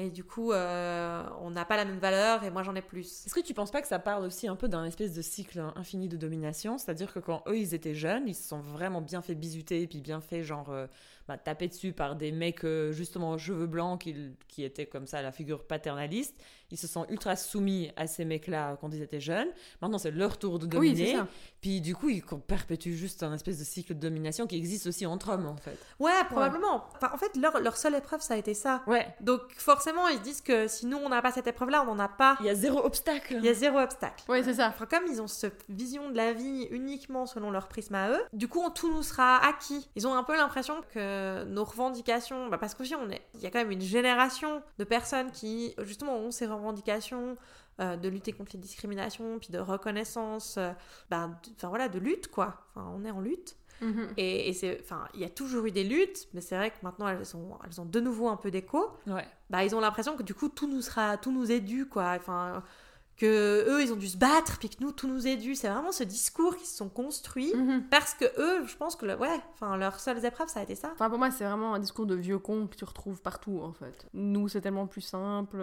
Et du coup, euh, on n'a pas la même valeur et moi j'en ai plus. Est-ce que tu penses pas que ça parle aussi un peu d'un espèce de cycle infini de domination? C'est-à-dire que quand eux ils étaient jeunes, ils se sont vraiment bien fait bisuter et puis bien fait genre euh, bah, taper dessus par des mecs euh, justement aux cheveux blancs qui, qui étaient comme ça la figure paternaliste. Ils se sont ultra soumis à ces mecs-là quand ils étaient jeunes. Maintenant c'est leur tour de Oui, dominer. c'est ça. puis du coup ils perpétuent juste un espèce de cycle de domination qui existe aussi entre hommes en fait. Ouais, probablement. Enfin, en fait, leur, leur seule épreuve, ça a été ça. Ouais, Donc forcément, ils se disent que si nous, on n'a pas cette épreuve-là, on n'en a pas. il y a zéro obstacle. Il y a zéro obstacle. Ouais, c'est ça. Enfin, comme ils ont cette vision de la vie uniquement selon leur prisme à eux, du coup, tout nous sera acquis. Ils ont un peu l'impression que nos revendications, bah, parce qu'aussi, on est, il y a quand même une génération de personnes qui, justement, ont ces revendications euh, de lutter contre les discriminations, puis de reconnaissance, euh, bah, de- voilà, de lutte, quoi. Enfin, on est en lutte. Mhm. Et, et c'est, enfin, il y a toujours eu des luttes, mais c'est vrai que maintenant, elles, sont, elles ont de nouveau un peu d'écho Ouais. bah, ils ont l'impression que du coup tout nous sera tout nous est dû quoi enfin que eux ils ont dû se battre puis que nous tout nous est dû c'est vraiment ce discours qui se sont construits Mhm. parce que eux je pense que le- ouais enfin leurs seules épreuves ça a été ça Enfin, pour moi, c'est vraiment un discours de vieux con que tu retrouves partout, en fait. Nous, c'est tellement plus simple.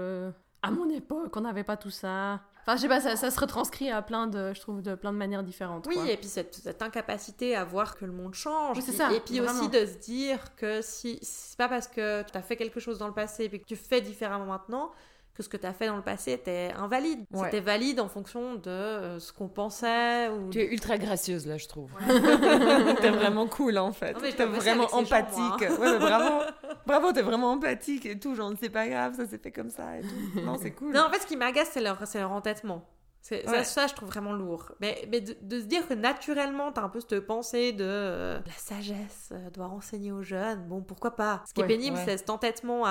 À mon époque, on n'avait pas tout ça. Enfin, je sais pas, ça, ça se retranscrit à plein de, je trouve, de plein de manières différentes. oui quoi. et puis cette, cette incapacité à voir que le monde change Oui, c'est ça, et puis aussi de se dire que si c'est pas parce que tu as fait quelque chose dans le passé et puis que tu fais différemment maintenant que ce que tu as fait dans le passé était invalide Ouais. c'était valide en fonction de euh, ce qu'on pensait ou Tu es ultra gracieuse là, je trouve. t'es vraiment cool en fait. T'es vraiment gens, empathique. Ouais, mais bravo, bravo, t'es vraiment empathique et tout. Genre, c'est pas grave, ça s'est fait comme ça et tout. Non, c'est cool. Non, en fait, ce qui m'agace, c'est leur, c'est leur entêtement. Ouais. ça, ça, je trouve vraiment lourd. Mais, mais de, de se dire que naturellement, t'as un peu cette pensée de euh, la sagesse euh, doit renseigner aux jeunes, bon, pourquoi pas? Ce qui Ouais, est pénible, ouais. c'est cet entêtement à,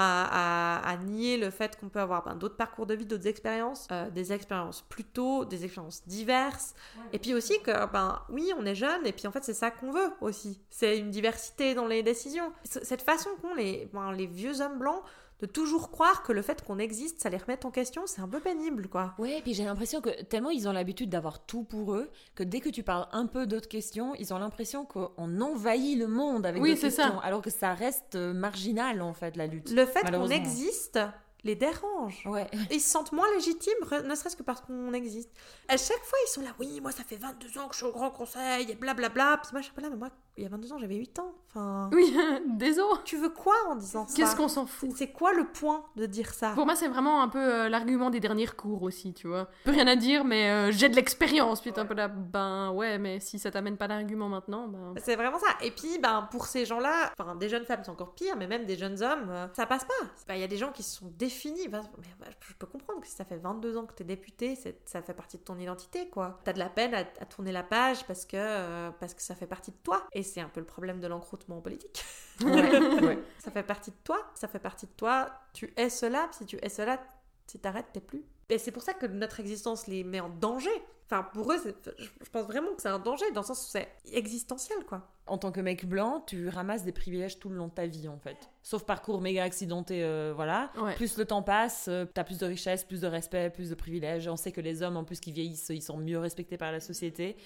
à- à nier le fait qu'on peut avoir ben, d'autres parcours de vie, d'autres expériences, euh, des expériences plus tôt, des expériences diverses. Et puis aussi que, ben oui, on est jeune, et puis en fait, c'est ça qu'on veut aussi. C'est une diversité dans les décisions. C- Cette façon qu'ont les, ben, les vieux hommes blancs de toujours croire que le fait qu'on existe, ça les remet en question, c'est un peu pénible, quoi. Ouais, puis j'ai l'impression que tellement ils ont l'habitude d'avoir tout pour eux, que dès que tu parles un peu d'autres questions, ils ont l'impression qu'on envahit le monde avec Oui, ça. questions, alors que ça reste euh, marginal en fait la lutte. Le fait qu'on existe les dérange. Ouais. Ils se sentent moins légitimes, ne serait-ce que parce qu'on existe. À chaque fois, ils sont là, oui, moi, ça fait 22 ans que je suis au Grand Conseil, et blablabla. Puis moi, je suis pas là, mais moi, il y a 22 ans, j'avais 8 ans. Enfin, Oui, désolé. tu veux quoi en disant ça? Qu'est-ce qu'on s'en fout? C'est quoi le point de dire ça? Pour moi, c'est vraiment un peu euh, l'argument des derniers cours aussi, tu vois. Peu rien à dire, mais euh, j'ai de l'expérience. Puis t'es un peu là, ben ouais, mais si ça t'amène pas d'argument maintenant, ben. C'est vraiment ça. Et puis, ben, pour ces gens-là, enfin, des jeunes femmes, c'est encore pire, mais même des jeunes hommes, euh, ça passe pas. Ben, Il y a des gens qui se sont définis. Ben, mais, ben, je peux comprendre que si ça fait 22 ans que t'es député, ça fait partie de ton identité, quoi. T'as de la peine à, à tourner la page parce que, euh, parce que ça fait partie de toi. Et c'est un peu le problème de l'encroûtement politique. ouais. Ça fait partie de toi, ça fait partie de toi. Tu es cela, si tu es cela, si t'arrêtes, t'es plus. Et c'est pour ça que notre existence les met en danger. Enfin, pour eux, je je pense vraiment que c'est un danger, dans le sens où c'est existentiel, quoi. En tant que mec blanc, tu ramasses des privilèges tout le long de ta vie en fait. Sauf parcours méga accidenté, euh, voilà. Ouais. Plus le temps passe, euh, t'as plus de richesse, plus de respect, plus de privilèges. On sait que les hommes, en plus qui vieillissent, ils sont mieux respectés par la société.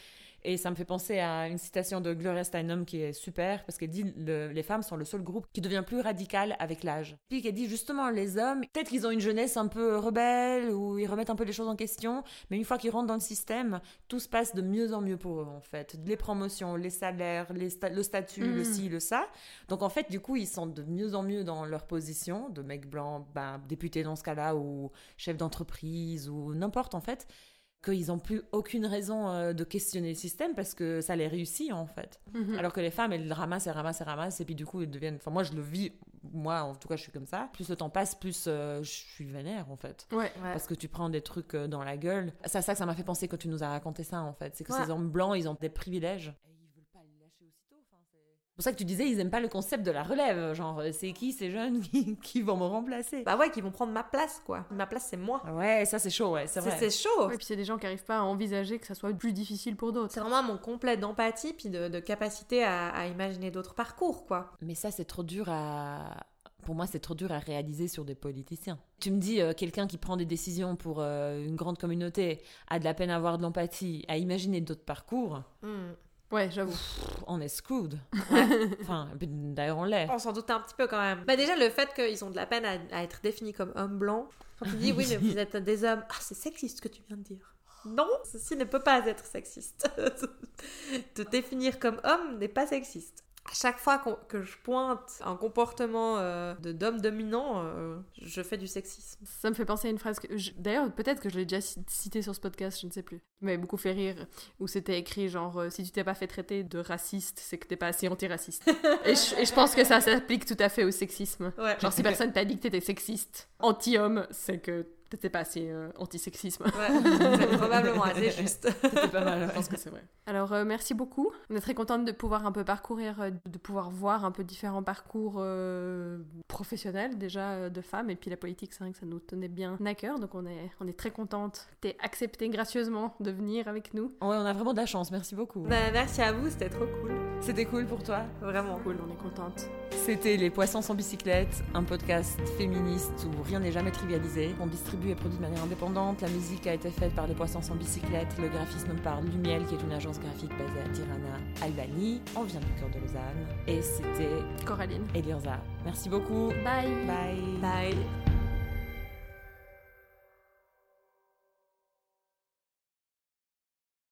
Et ça me fait penser à une citation de Gloria Steinem qui est super parce qu'elle dit le- les femmes sont le seul groupe qui devient plus radical avec l'âge. Puis qu'elle dit justement les hommes, peut-être qu'ils ont une jeunesse un peu rebelle ou ils remettent un peu les choses en question, mais une fois qu'ils rentrent dans le système, tout se passe de mieux en mieux pour eux en fait. Les promotions, les salaires, les sta- le statut, le Mhm. ci, le ça. Donc en fait, du coup, ils sont de mieux en mieux dans leur position de mec blanc, ben, député dans ce cas-là, ou chef d'entreprise, ou n'importe en fait, qu'ils n'ont plus aucune raison euh, de questionner le système parce que ça les réussit en fait. Mhm. Alors que les femmes, elles ramassent, elles ramassent, elles ramassent, et puis du coup, elles deviennent. Enfin, moi, je le vis, moi en tout cas, je suis comme ça. Plus le temps passe, plus euh, je suis vénère en fait. Ouais. Parce que tu prends des trucs euh, dans la gueule. C'est ça que ça m'a fait penser quand tu nous as raconté ça, en fait. C'est que Ouais. ces hommes blancs, ils ont des privilèges. Et ils veulent pas les lâcher aussitôt. Enfin, c'est c'est pour ça que tu disais, ils aiment pas le concept de la relève. Genre, euh, c'est qui ces jeunes qui, qui vont me remplacer? Bah ouais, qui vont prendre ma place, quoi. Ma place, c'est moi. Ouais, ça c'est chaud, ouais, c'est vrai. c'est chaud. Ouais, puis c'est des gens qui arrivent pas à envisager que ça soit plus difficile pour d'autres. C'est vraiment mon complet d'empathie puis de, de capacité à, à imaginer d'autres parcours, quoi. Mais ça, c'est trop dur à. Pour moi, c'est trop dur à réaliser sur des politiciens. Tu me dis, euh, quelqu'un qui prend des décisions pour euh, une grande communauté a de la peine à avoir de l'empathie, à imaginer d'autres parcours. Hmm. Ouais, j'avoue. On est screwed. enfin, d'ailleurs, on l'est. On s'en doutait un petit peu quand même. Bah déjà, le fait qu'ils ont de la peine à, à être définis comme hommes blancs. Quand tu dis, oui, mais vous êtes des hommes. Ah, c'est sexiste ce que tu viens de dire. Non, ceci ne peut pas être sexiste. Te définir comme homme n'est pas sexiste. À chaque fois que je pointe un comportement euh, de d'homme dominant, euh, je fais du sexisme. Ça me fait penser à une phrase que. je- D'ailleurs, peut-être que je l'ai déjà ci- citée sur ce podcast, je ne sais plus. M'avait beaucoup fait rire, où c'était écrit genre euh, si tu t'es pas fait traiter de raciste, c'est que t'es pas assez antiraciste. et, je, et je pense que ça s'applique tout à fait au sexisme. Ouais. Genre, si personne t'a dit que t'étais sexiste, anti-homme, c'est que t'étais pas assez euh, anti-sexisme. Ouais, c'est probablement assez juste. C'était pas mal, Je pense que c'est vrai. Alors, euh, merci beaucoup. On est très contente de pouvoir un peu parcourir, euh, de pouvoir voir un peu différents parcours euh, professionnels déjà de femmes. Et puis la politique, c'est vrai que ça nous tenait bien à cœur. Donc on est, on est très contente. T'es accepté gracieusement de venir avec nous. Ouais, on a vraiment de la chance, merci beaucoup. Bah, merci à vous, c'était trop cool. C'était cool pour toi? Vraiment. Cool, on est contente. C'était Les Poissons sans bicyclette, un podcast féministe où rien n'est jamais trivialisé. On distribue et produit de manière indépendante. La musique a été faite par Les Poissons sans bicyclette. Le graphisme par Lumiel, qui est une agence graphique basée à Tirana, Albanie. On vient du cœur de Lausanne. Et c'était Coraline. Elirza. Merci beaucoup. Bye. Bye. Bye.